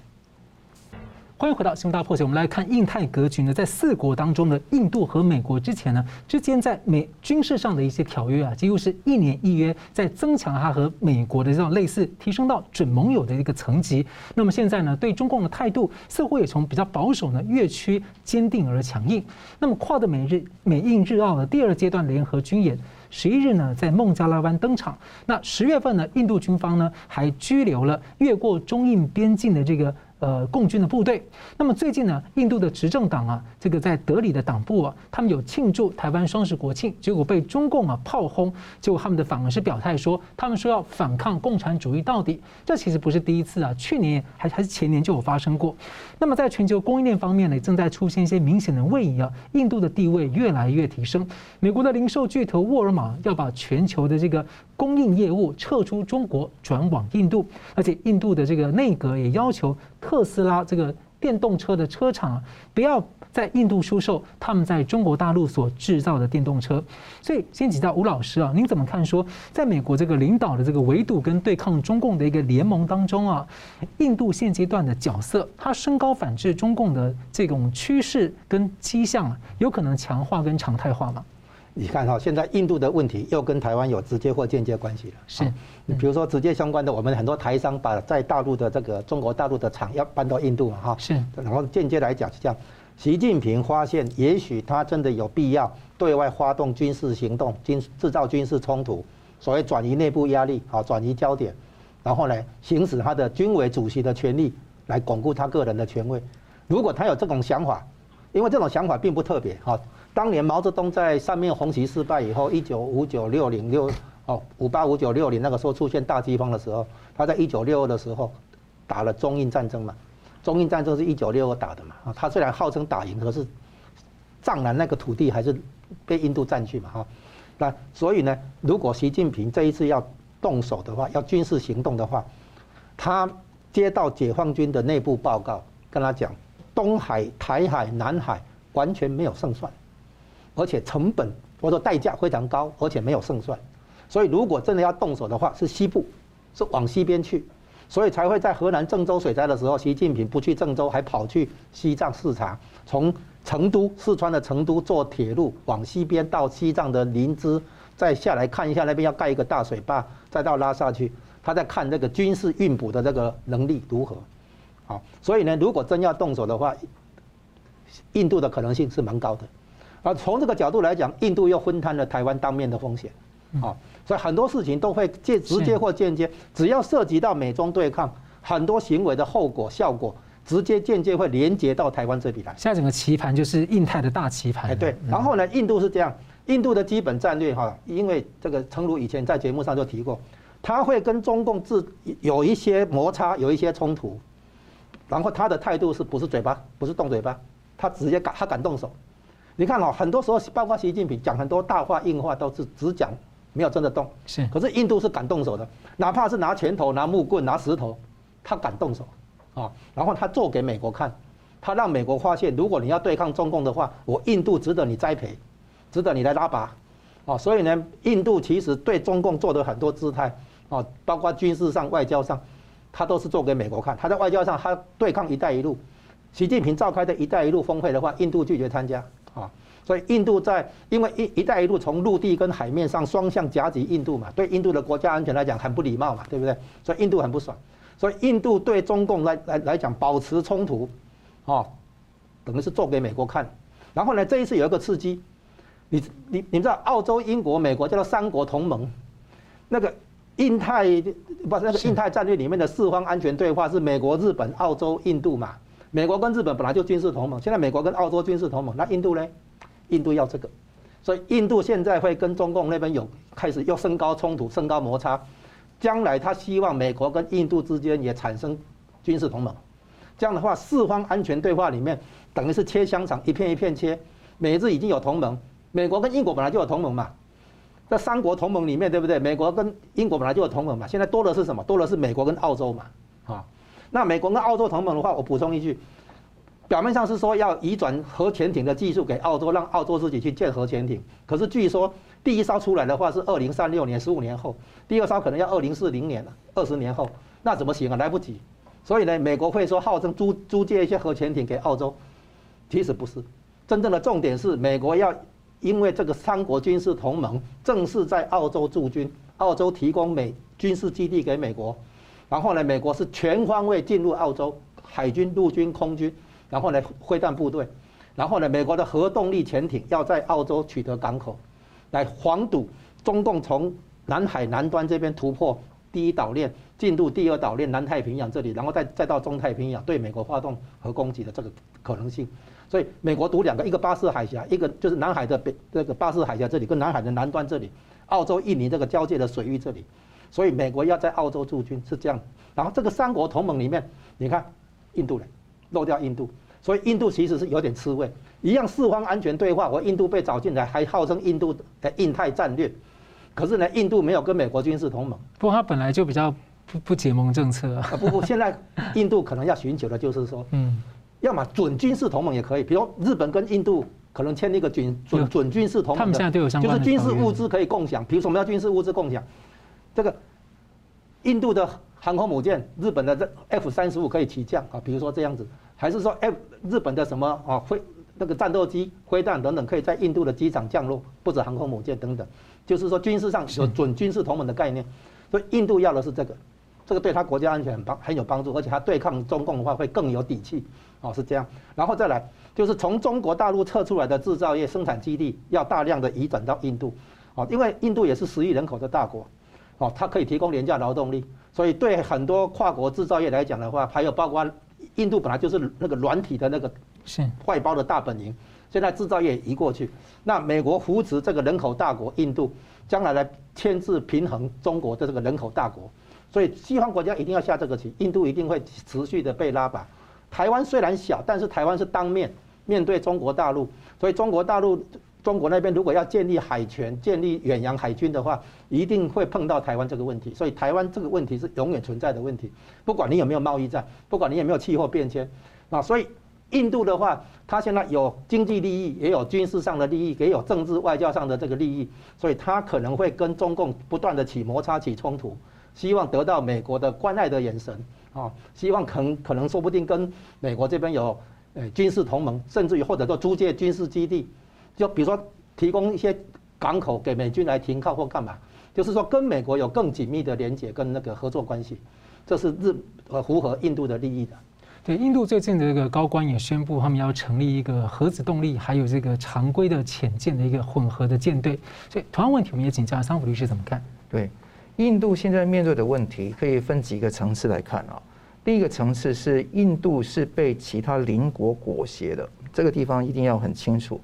欢迎回到新闻大破解。我们来看印太格局呢，在四国当中的印度和美国之前呢之间在美军事上的一些条约啊，几乎是一年一约，在增强它和美国的这种类似，提升到准盟友的一个层级。那么现在呢，对中共的态度似乎也从比较保守呢，越趋坚定而强硬。那么跨的美日美印日澳的第二阶段联合军演，十一日呢在孟加拉湾登场。那十月份呢，印度军方呢还拘留了越过中印边境的这个。呃，共军的部队。那么最近呢，印度的执政党啊，这个在德里的党部啊，他们有庆祝台湾双十国庆，结果被中共啊炮轰。结果他们的反而是表态说，他们说要反抗共产主义到底。这其实不是第一次啊，去年还还是前年就有发生过。那么在全球供应链方面呢，正在出现一些明显的位移啊，印度的地位越来越提升。美国的零售巨头沃尔玛要把全球的这个供应业务撤出中国，转往印度，而且印度的这个内阁也要求。特斯拉这个电动车的车厂啊，不要在印度出售他们在中国大陆所制造的电动车。所以，先请教吴老师啊，您怎么看说，在美国这个领导的这个围堵跟对抗中共的一个联盟当中啊，印度现阶段的角色，它升高反制中共的这种趋势跟迹象，有可能强化跟常态化吗？你看哈，现在印度的问题又跟台湾有直接或间接关系了。是，你比如说直接相关的，我们很多台商把在大陆的这个中国大陆的厂要搬到印度嘛，哈。是。然后间接来讲是这样，习近平发现也许他真的有必要对外发动军事行动，军制造军事冲突，所谓转移内部压力，好转移焦点，然后呢，行使他的军委主席的权力来巩固他个人的权威。如果他有这种想法，因为这种想法并不特别，哈。当年毛泽东在三面红旗失败以后，一九五九六零六哦五八五九六零那个时候出现大饥荒的时候，他在一九六二的时候打了中印战争嘛，中印战争是一九六二打的嘛，啊，他虽然号称打赢，可是藏南那个土地还是被印度占去嘛，哈，那所以呢，如果习近平这一次要动手的话，要军事行动的话，他接到解放军的内部报告，跟他讲，东海、台海、南海完全没有胜算。而且成本或者代价非常高，而且没有胜算，所以如果真的要动手的话，是西部，是往西边去，所以才会在河南郑州水灾的时候，习近平不去郑州，还跑去西藏视察，从成都四川的成都坐铁路往西边到西藏的林芝，再下来看一下那边要盖一个大水坝，再到拉萨去，他在看这个军事运补的这个能力如何，好，所以呢，如果真要动手的话，印度的可能性是蛮高的。而从这个角度来讲，印度又分摊了台湾当面的风险，啊，所以很多事情都会间直接或间接，只要涉及到美中对抗，很多行为的后果效果，直接间接会连接到台湾这里来。现在整个棋盘就是印太的大棋盘。哎，对。然后呢，印度是这样，印度的基本战略哈，因为这个诚如以前在节目上就提过，他会跟中共自有一些摩擦，有一些冲突，然后他的态度是不是嘴巴，不是动嘴巴，他直接敢，他敢动手。你看哦，很多时候包括习近平讲很多大话硬话，都是只讲，没有真的动。是，可是印度是敢动手的，哪怕是拿拳头、拿木棍、拿石头，他敢动手，啊，然后他做给美国看，他让美国发现，如果你要对抗中共的话，我印度值得你栽培，值得你来拉拔，啊，所以呢，印度其实对中共做的很多姿态，啊，包括军事上、外交上，他都是做给美国看。他在外交上，他对抗“一带一路”，习近平召开的一带一路峰会的话，印度拒绝参加。啊，所以印度在因为一一带一路从陆地跟海面上双向夹击印度嘛，对印度的国家安全来讲很不礼貌嘛，对不对？所以印度很不爽，所以印度对中共来来来讲保持冲突，啊，等于是做给美国看。然后呢，这一次有一个刺激，你你你知道澳洲、英国、美国叫做三国同盟，那个印太不是那个印太战略里面的四方安全对话是美国、日本、澳洲、印度嘛。美国跟日本本来就军事同盟，现在美国跟澳洲军事同盟，那印度呢？印度要这个，所以印度现在会跟中共那边有开始又升高冲突、升高摩擦。将来他希望美国跟印度之间也产生军事同盟，这样的话四方安全对话里面等于是切香肠，一片一片切。美日已经有同盟，美国跟英国本来就有同盟嘛，在三国同盟里面对不对？美国跟英国本来就有同盟嘛，现在多的是什么？多的是美国跟澳洲嘛，啊。那美国跟澳洲同盟的话，我补充一句，表面上是说要移转核潜艇的技术给澳洲，让澳洲自己去建核潜艇。可是据说第一艘出来的话是二零三六年，十五年后；第二艘可能要二零四零年了，二十年后。那怎么行啊？来不及。所以呢，美国会说号称租租借一些核潜艇给澳洲，其实不是。真正的重点是美国要因为这个三国军事同盟正式在澳洲驻军，澳洲提供美军事基地给美国。然后呢，美国是全方位进入澳洲，海军、陆军、空军，然后呢，飞弹部队，然后呢，美国的核动力潜艇要在澳洲取得港口，来防堵中共从南海南端这边突破第一岛链，进入第二岛链南太平洋这里，然后再再到中太平洋对美国发动核攻击的这个可能性。所以美国赌两个，一个巴士海峡，一个就是南海的北这个巴士海峡这里，跟南海的南端这里，澳洲、印尼这个交界的水域这里。所以美国要在澳洲驻军是这样，然后这个三国同盟里面，你看印度人漏掉印度，所以印度其实是有点吃味。一样四方安全对话，我印度被找进来，还号称印度的印太战略，可是呢，印度没有跟美国军事同盟。不过他本来就比较不不结盟政策啊。不不，现在印度可能要寻求的就是说，嗯，要么准军事同盟也可以，比如日本跟印度可能签一个准准准军事同盟，他们现在都有相关的，就是军事物资可以共享，比如什么要军事物资共享？这个印度的航空母舰，日本的这 F 三十五可以起降啊，比如说这样子，还是说 F 日本的什么啊飞那个战斗机、飞弹等等，可以在印度的机场降落，不止航空母舰等等，就是说军事上有准军事同盟的概念，所以印度要的是这个，这个对他国家安全很帮很有帮助，而且他对抗中共的话会更有底气哦，是这样。然后再来就是从中国大陆撤出来的制造业生产基地要大量的移转到印度，哦，因为印度也是十亿人口的大国。哦，它可以提供廉价劳动力，所以对很多跨国制造业来讲的话，还有包括印度本来就是那个软体的那个外包的大本营，现在制造业移过去，那美国扶持这个人口大国印度，将来来牵制平衡中国的这个人口大国，所以西方国家一定要下这个棋，印度一定会持续的被拉拔。台湾虽然小，但是台湾是当面面对中国大陆，所以中国大陆。中国那边如果要建立海权、建立远洋海军的话，一定会碰到台湾这个问题。所以台湾这个问题是永远存在的问题，不管你有没有贸易战，不管你有没有气候变迁，啊，所以印度的话，它现在有经济利益，也有军事上的利益，也有政治外交上的这个利益，所以它可能会跟中共不断的起摩擦、起冲突，希望得到美国的关爱的眼神，啊，希望可能可能说不定跟美国这边有呃军事同盟，甚至于或者说租借军事基地。就比如说提供一些港口给美军来停靠或干嘛，就是说跟美国有更紧密的连接跟那个合作关系，这是日呃符合印度的利益的。对，印度最近的这个高官也宣布，他们要成立一个核子动力还有这个常规的潜舰的一个混合的舰队。所以同样问题，我们也请教桑普律师怎么看？对，印度现在面对的问题可以分几个层次来看啊。第一个层次是印度是被其他邻国裹挟的，这个地方一定要很清楚。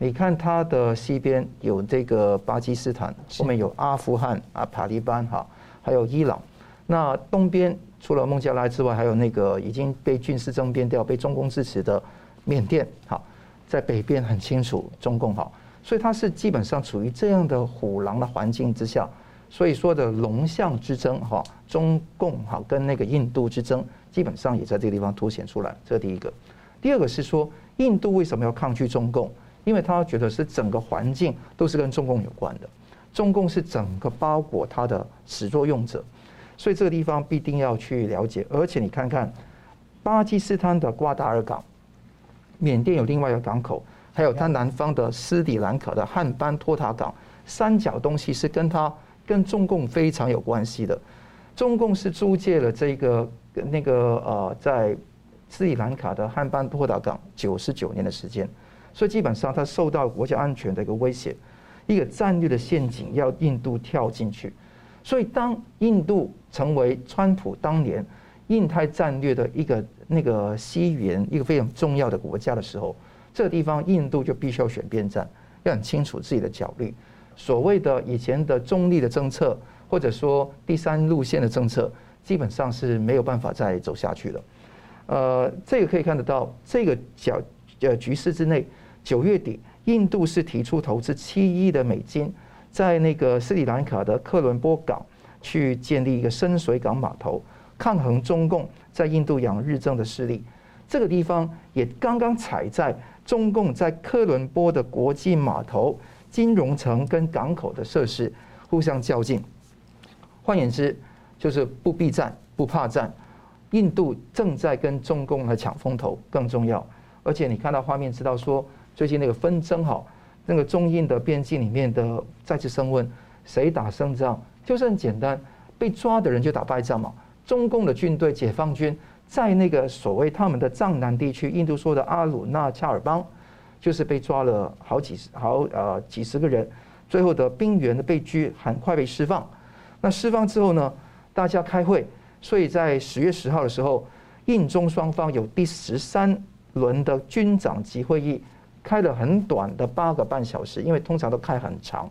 你看它的西边有这个巴基斯坦，后面有阿富汗啊、塔利班哈，还有伊朗。那东边除了孟加拉之外，还有那个已经被军事政变掉、被中共支持的缅甸。好，在北边很清楚中共哈，所以它是基本上处于这样的虎狼的环境之下。所以说的龙象之争哈，中共哈跟那个印度之争，基本上也在这个地方凸显出来。这是第一个。第二个是说，印度为什么要抗拒中共？因为他觉得是整个环境都是跟中共有关的，中共是整个包裹他的始作俑者，所以这个地方必定要去了解。而且你看看，巴基斯坦的瓜达尔港，缅甸有另外一个港口，还有它南方的斯里兰卡的汉班托塔港，三角东西是跟它跟中共非常有关系的。中共是租借了这个那个呃，在斯里兰卡的汉班托塔港九十九年的时间。所以基本上，它受到国家安全的一个威胁，一个战略的陷阱，要印度跳进去。所以，当印度成为川普当年印太战略的一个那个西援一个非常重要的国家的时候，这个地方印度就必须要选边站，要很清楚自己的角力。所谓的以前的中立的政策，或者说第三路线的政策，基本上是没有办法再走下去了。呃，这个可以看得到，这个角呃局势之内。九月底，印度是提出投资七亿的美金，在那个斯里兰卡的科伦坡港去建立一个深水港码头，抗衡中共在印度洋日增的势力。这个地方也刚刚踩在中共在科伦坡的国际码头、金融城跟港口的设施互相较劲。换言之，就是不避战、不怕战。印度正在跟中共来抢风头，更重要。而且你看到画面，知道说最近那个纷争哈，那个中印的边境里面的再次升温，谁打胜仗？就是很简单，被抓的人就打败仗嘛。中共的军队、解放军在那个所谓他们的藏南地区，印度说的阿鲁纳恰尔邦，就是被抓了好几十好呃几十个人，最后的兵员的被拘，很快被释放。那释放之后呢，大家开会。所以在十月十号的时候，印中双方有第十三轮的军长级会议，开了很短的八个半小时，因为通常都开很长，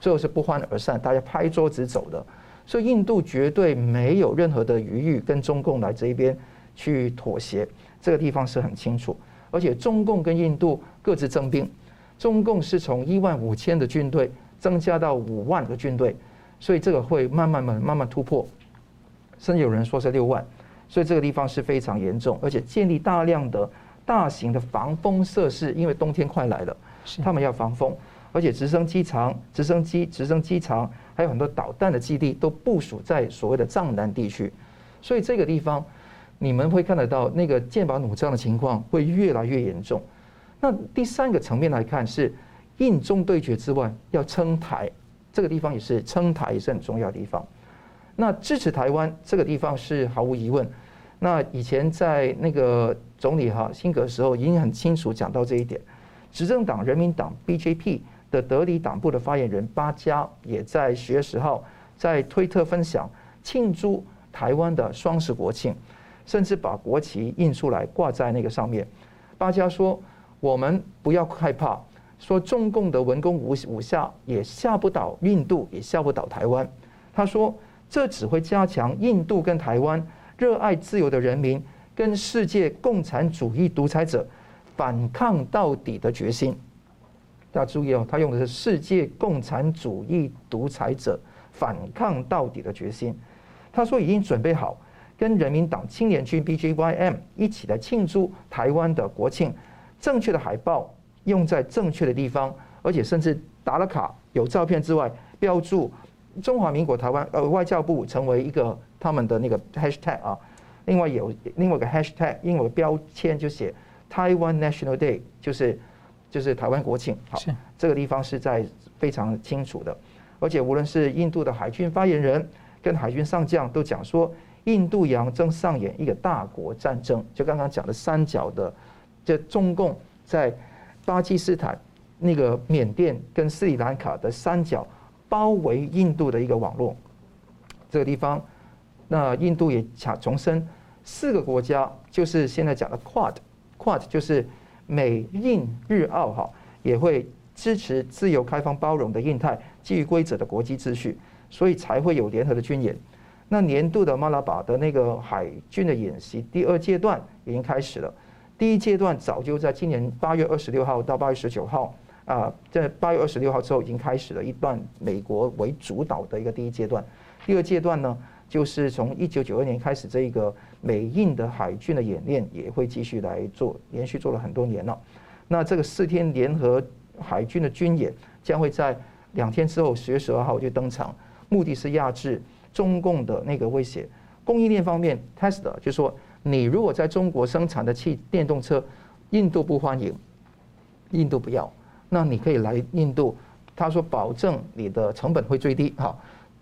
最后是不欢而散，大家拍桌子走的。所以印度绝对没有任何的余裕跟中共来这一边去妥协，这个地方是很清楚。而且中共跟印度各自征兵，中共是从一万五千的军队增加到五万个军队，所以这个会慢慢慢慢慢突破。甚至有人说是六万，所以这个地方是非常严重，而且建立大量的大型的防风设施，因为冬天快来了，他们要防风，而且直升机场、直升机、直升机场，还有很多导弹的基地都部署在所谓的藏南地区，所以这个地方你们会看得到那个剑拔弩张的情况会越来越严重。那第三个层面来看是印中对决之外，要撑台，这个地方也是撑台也是很重要的地方。那支持台湾这个地方是毫无疑问。那以前在那个总理哈辛格时候，已经很清楚讲到这一点。执政党人民党 BJP 的德里党部的发言人巴加也在十月十号在推特分享庆祝台湾的双十国庆，甚至把国旗印出来挂在那个上面。巴加说：“我们不要害怕，说中共的文攻武武下也吓不倒印度，也吓不倒台湾。”他说。这只会加强印度跟台湾热爱自由的人民跟世界共产主义独裁者反抗到底的决心。大家注意哦，他用的是世界共产主义独裁者反抗到底的决心。他说已经准备好跟人民党青年军 BJYM 一起来庆祝台湾的国庆，正确的海报用在正确的地方，而且甚至打了卡，有照片之外标注。中华民国台湾呃外交部成为一个他们的那个 hashtag 啊，另外有另外一个 hashtag，英文标签就写 Taiwan National Day，就是就是台湾国庆。好，这个地方是在非常清楚的，而且无论是印度的海军发言人跟海军上将都讲说，印度洋正上演一个大国战争，就刚刚讲的三角的，这中共在巴基斯坦、那个缅甸跟斯里兰卡的三角。包围印度的一个网络，这个地方，那印度也强重申，四个国家就是现在讲的 Quad，Quad 就是美印日澳哈，也会支持自由开放包容的印太基于规则的国际秩序，所以才会有联合的军演。那年度的马拉巴的那个海军的演习第二阶段已经开始了，第一阶段早就在今年八月二十六号到八月十九号。啊，在八月二十六号之后，已经开始了一段美国为主导的一个第一阶段。第二阶段呢，就是从一九九二年开始，这一个美印的海军的演练也会继续来做，连续做了很多年了。那这个四天联合海军的军演将会在两天之后，十月十二号就登场，目的是压制中共的那个威胁。供应链方面，Tesla 就说，你如果在中国生产的汽电动车，印度不欢迎，印度不要。那你可以来印度，他说保证你的成本会最低，哈，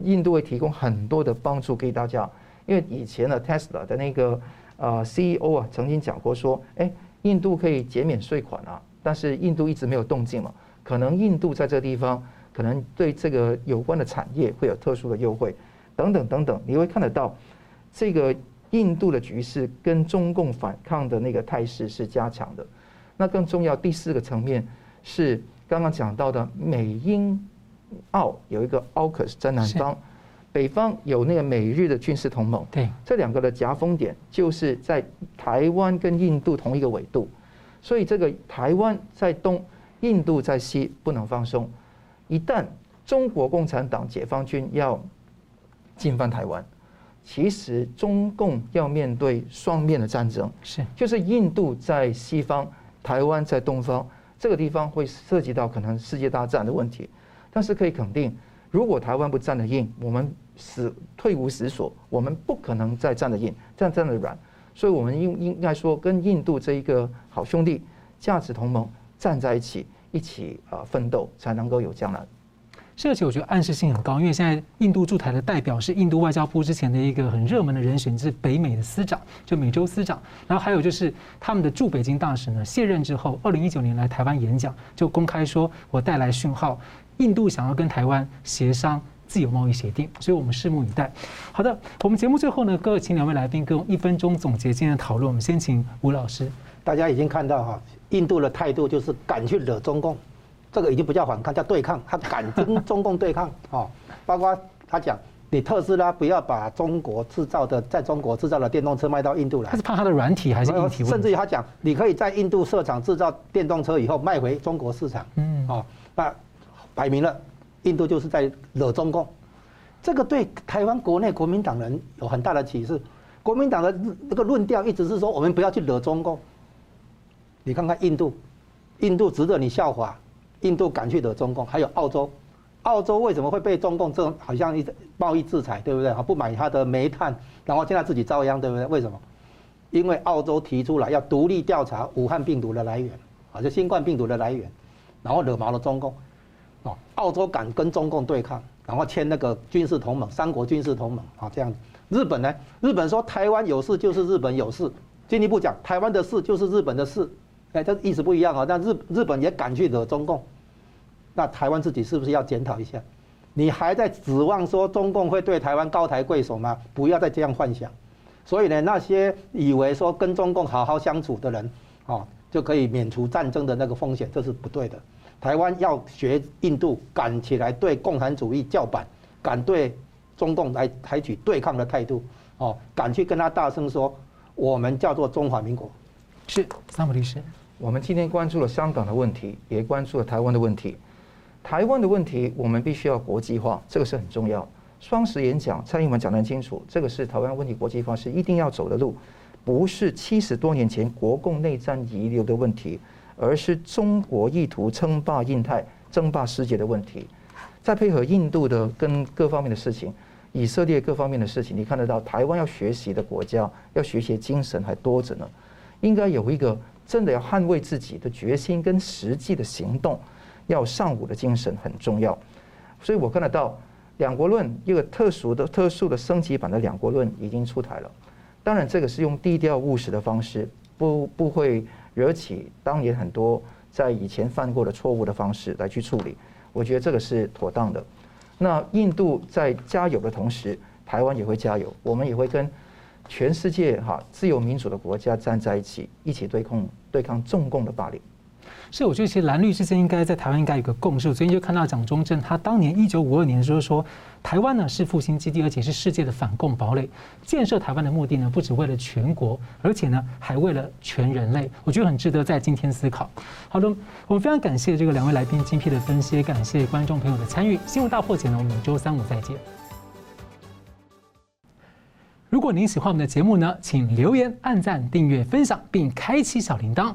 印度会提供很多的帮助给大家。因为以前的 Tesla 的那个呃 CEO 啊曾经讲过说，哎，印度可以减免税款啊，但是印度一直没有动静嘛，可能印度在这个地方可能对这个有关的产业会有特殊的优惠，等等等等，你会看得到这个印度的局势跟中共反抗的那个态势是加强的。那更重要第四个层面。是刚刚讲到的美英澳有一个 AUKUS 在南方，北方有那个美日的军事同盟。对，这两个的夹缝点就是在台湾跟印度同一个纬度，所以这个台湾在东，印度在西，不能放松。一旦中国共产党解放军要进犯台湾，其实中共要面对双面的战争，是就是印度在西方，台湾在东方，这个地方会涉及到可能世界大战的问题。但是可以肯定，如果台湾不站得硬，我们死退无死所，我们不可能再站得硬，这样站得软。所以，我们应应该说，跟印度这一个好兄弟、价值同盟站在一起，一起啊奋斗，才能够有将来。这其实我觉得暗示性很高，因为现在印度驻台的代表是印度外交部之前的一个很热门的人选，是北美的司长，就美洲司长。然后还有就是他们的驻北京大使呢，卸任之后，二零一九年来台湾演讲，就公开说我带来讯号，印度想要跟台湾协商自由贸易协定，所以我们拭目以待。好的，我们节目最后呢，各位请两位来宾各用一分钟总结今天的讨论。我们先请吴老师。大家已经看到哈，印度的态度就是敢去惹中共。这个已经不叫反抗，叫对抗。他敢跟中共对抗，哦，包括他讲，你特斯拉不要把中国制造的在中国制造的电动车卖到印度来。他是怕他的软体还是硬体？甚至于他讲，你可以在印度设厂制造电动车以后卖回中国市场。嗯，哦，那摆明了，印度就是在惹中共。这个对台湾国内国民党人有很大的启示。国民党的这个论调一直是说，我们不要去惹中共。你看看印度，印度值得你效法。印度敢去惹中共，还有澳洲，澳洲为什么会被中共这种好像一贸易制裁，对不对？不买他的煤炭，然后现在自己遭殃，对不对？为什么？因为澳洲提出来要独立调查武汉病毒的来源，啊，就新冠病毒的来源，然后惹毛了中共，哦，澳洲敢跟中共对抗，然后签那个军事同盟，三国军事同盟，啊，这样子。日本呢？日本说台湾有事就是日本有事，进一步讲，台湾的事就是日本的事。哎，这意思不一样啊！但日日本也敢去惹中共，那台湾自己是不是要检讨一下？你还在指望说中共会对台湾高抬贵手吗？不要再这样幻想。所以呢，那些以为说跟中共好好相处的人，哦，就可以免除战争的那个风险，这是不对的。台湾要学印度，敢起来对共产主义叫板，敢对中共来采取对抗的态度，哦，敢去跟他大声说，我们叫做中华民国。是，三木律师。我们今天关注了香港的问题，也关注了台湾的问题。台湾的问题，我们必须要国际化，这个是很重要。双十演讲，蔡英文讲得很清楚，这个是台湾问题国际化是一定要走的路，不是七十多年前国共内战遗留的问题，而是中国意图称霸印太、争霸世界的问题。再配合印度的跟各方面的事情，以色列各方面的事情，你看得到台湾要学习的国家，要学习的精神还多着呢，应该有一个。真的要捍卫自己的决心跟实际的行动，要尚武的精神很重要。所以我看得到两国论一个特殊的、特殊的升级版的两国论已经出台了。当然，这个是用低调务实的方式，不不会惹起当年很多在以前犯过的错误的方式来去处理。我觉得这个是妥当的。那印度在加油的同时，台湾也会加油，我们也会跟。全世界哈自由民主的国家站在一起，一起对抗对抗中共的霸凌。所以我觉得其实蓝绿之间应该在台湾应该有个共识。我最近就看到蒋中正，他当年一九五二年的时候说，台湾呢是复兴基地，而且是世界的反共堡垒。建设台湾的目的呢，不只为了全国，而且呢还为了全人类。我觉得很值得在今天思考。好的，我们非常感谢这个两位来宾精辟的分析，感谢观众朋友的参与。新闻大破解呢，我们每周三五再见。如果您喜欢我们的节目呢，请留言、按赞、订阅、分享，并开启小铃铛。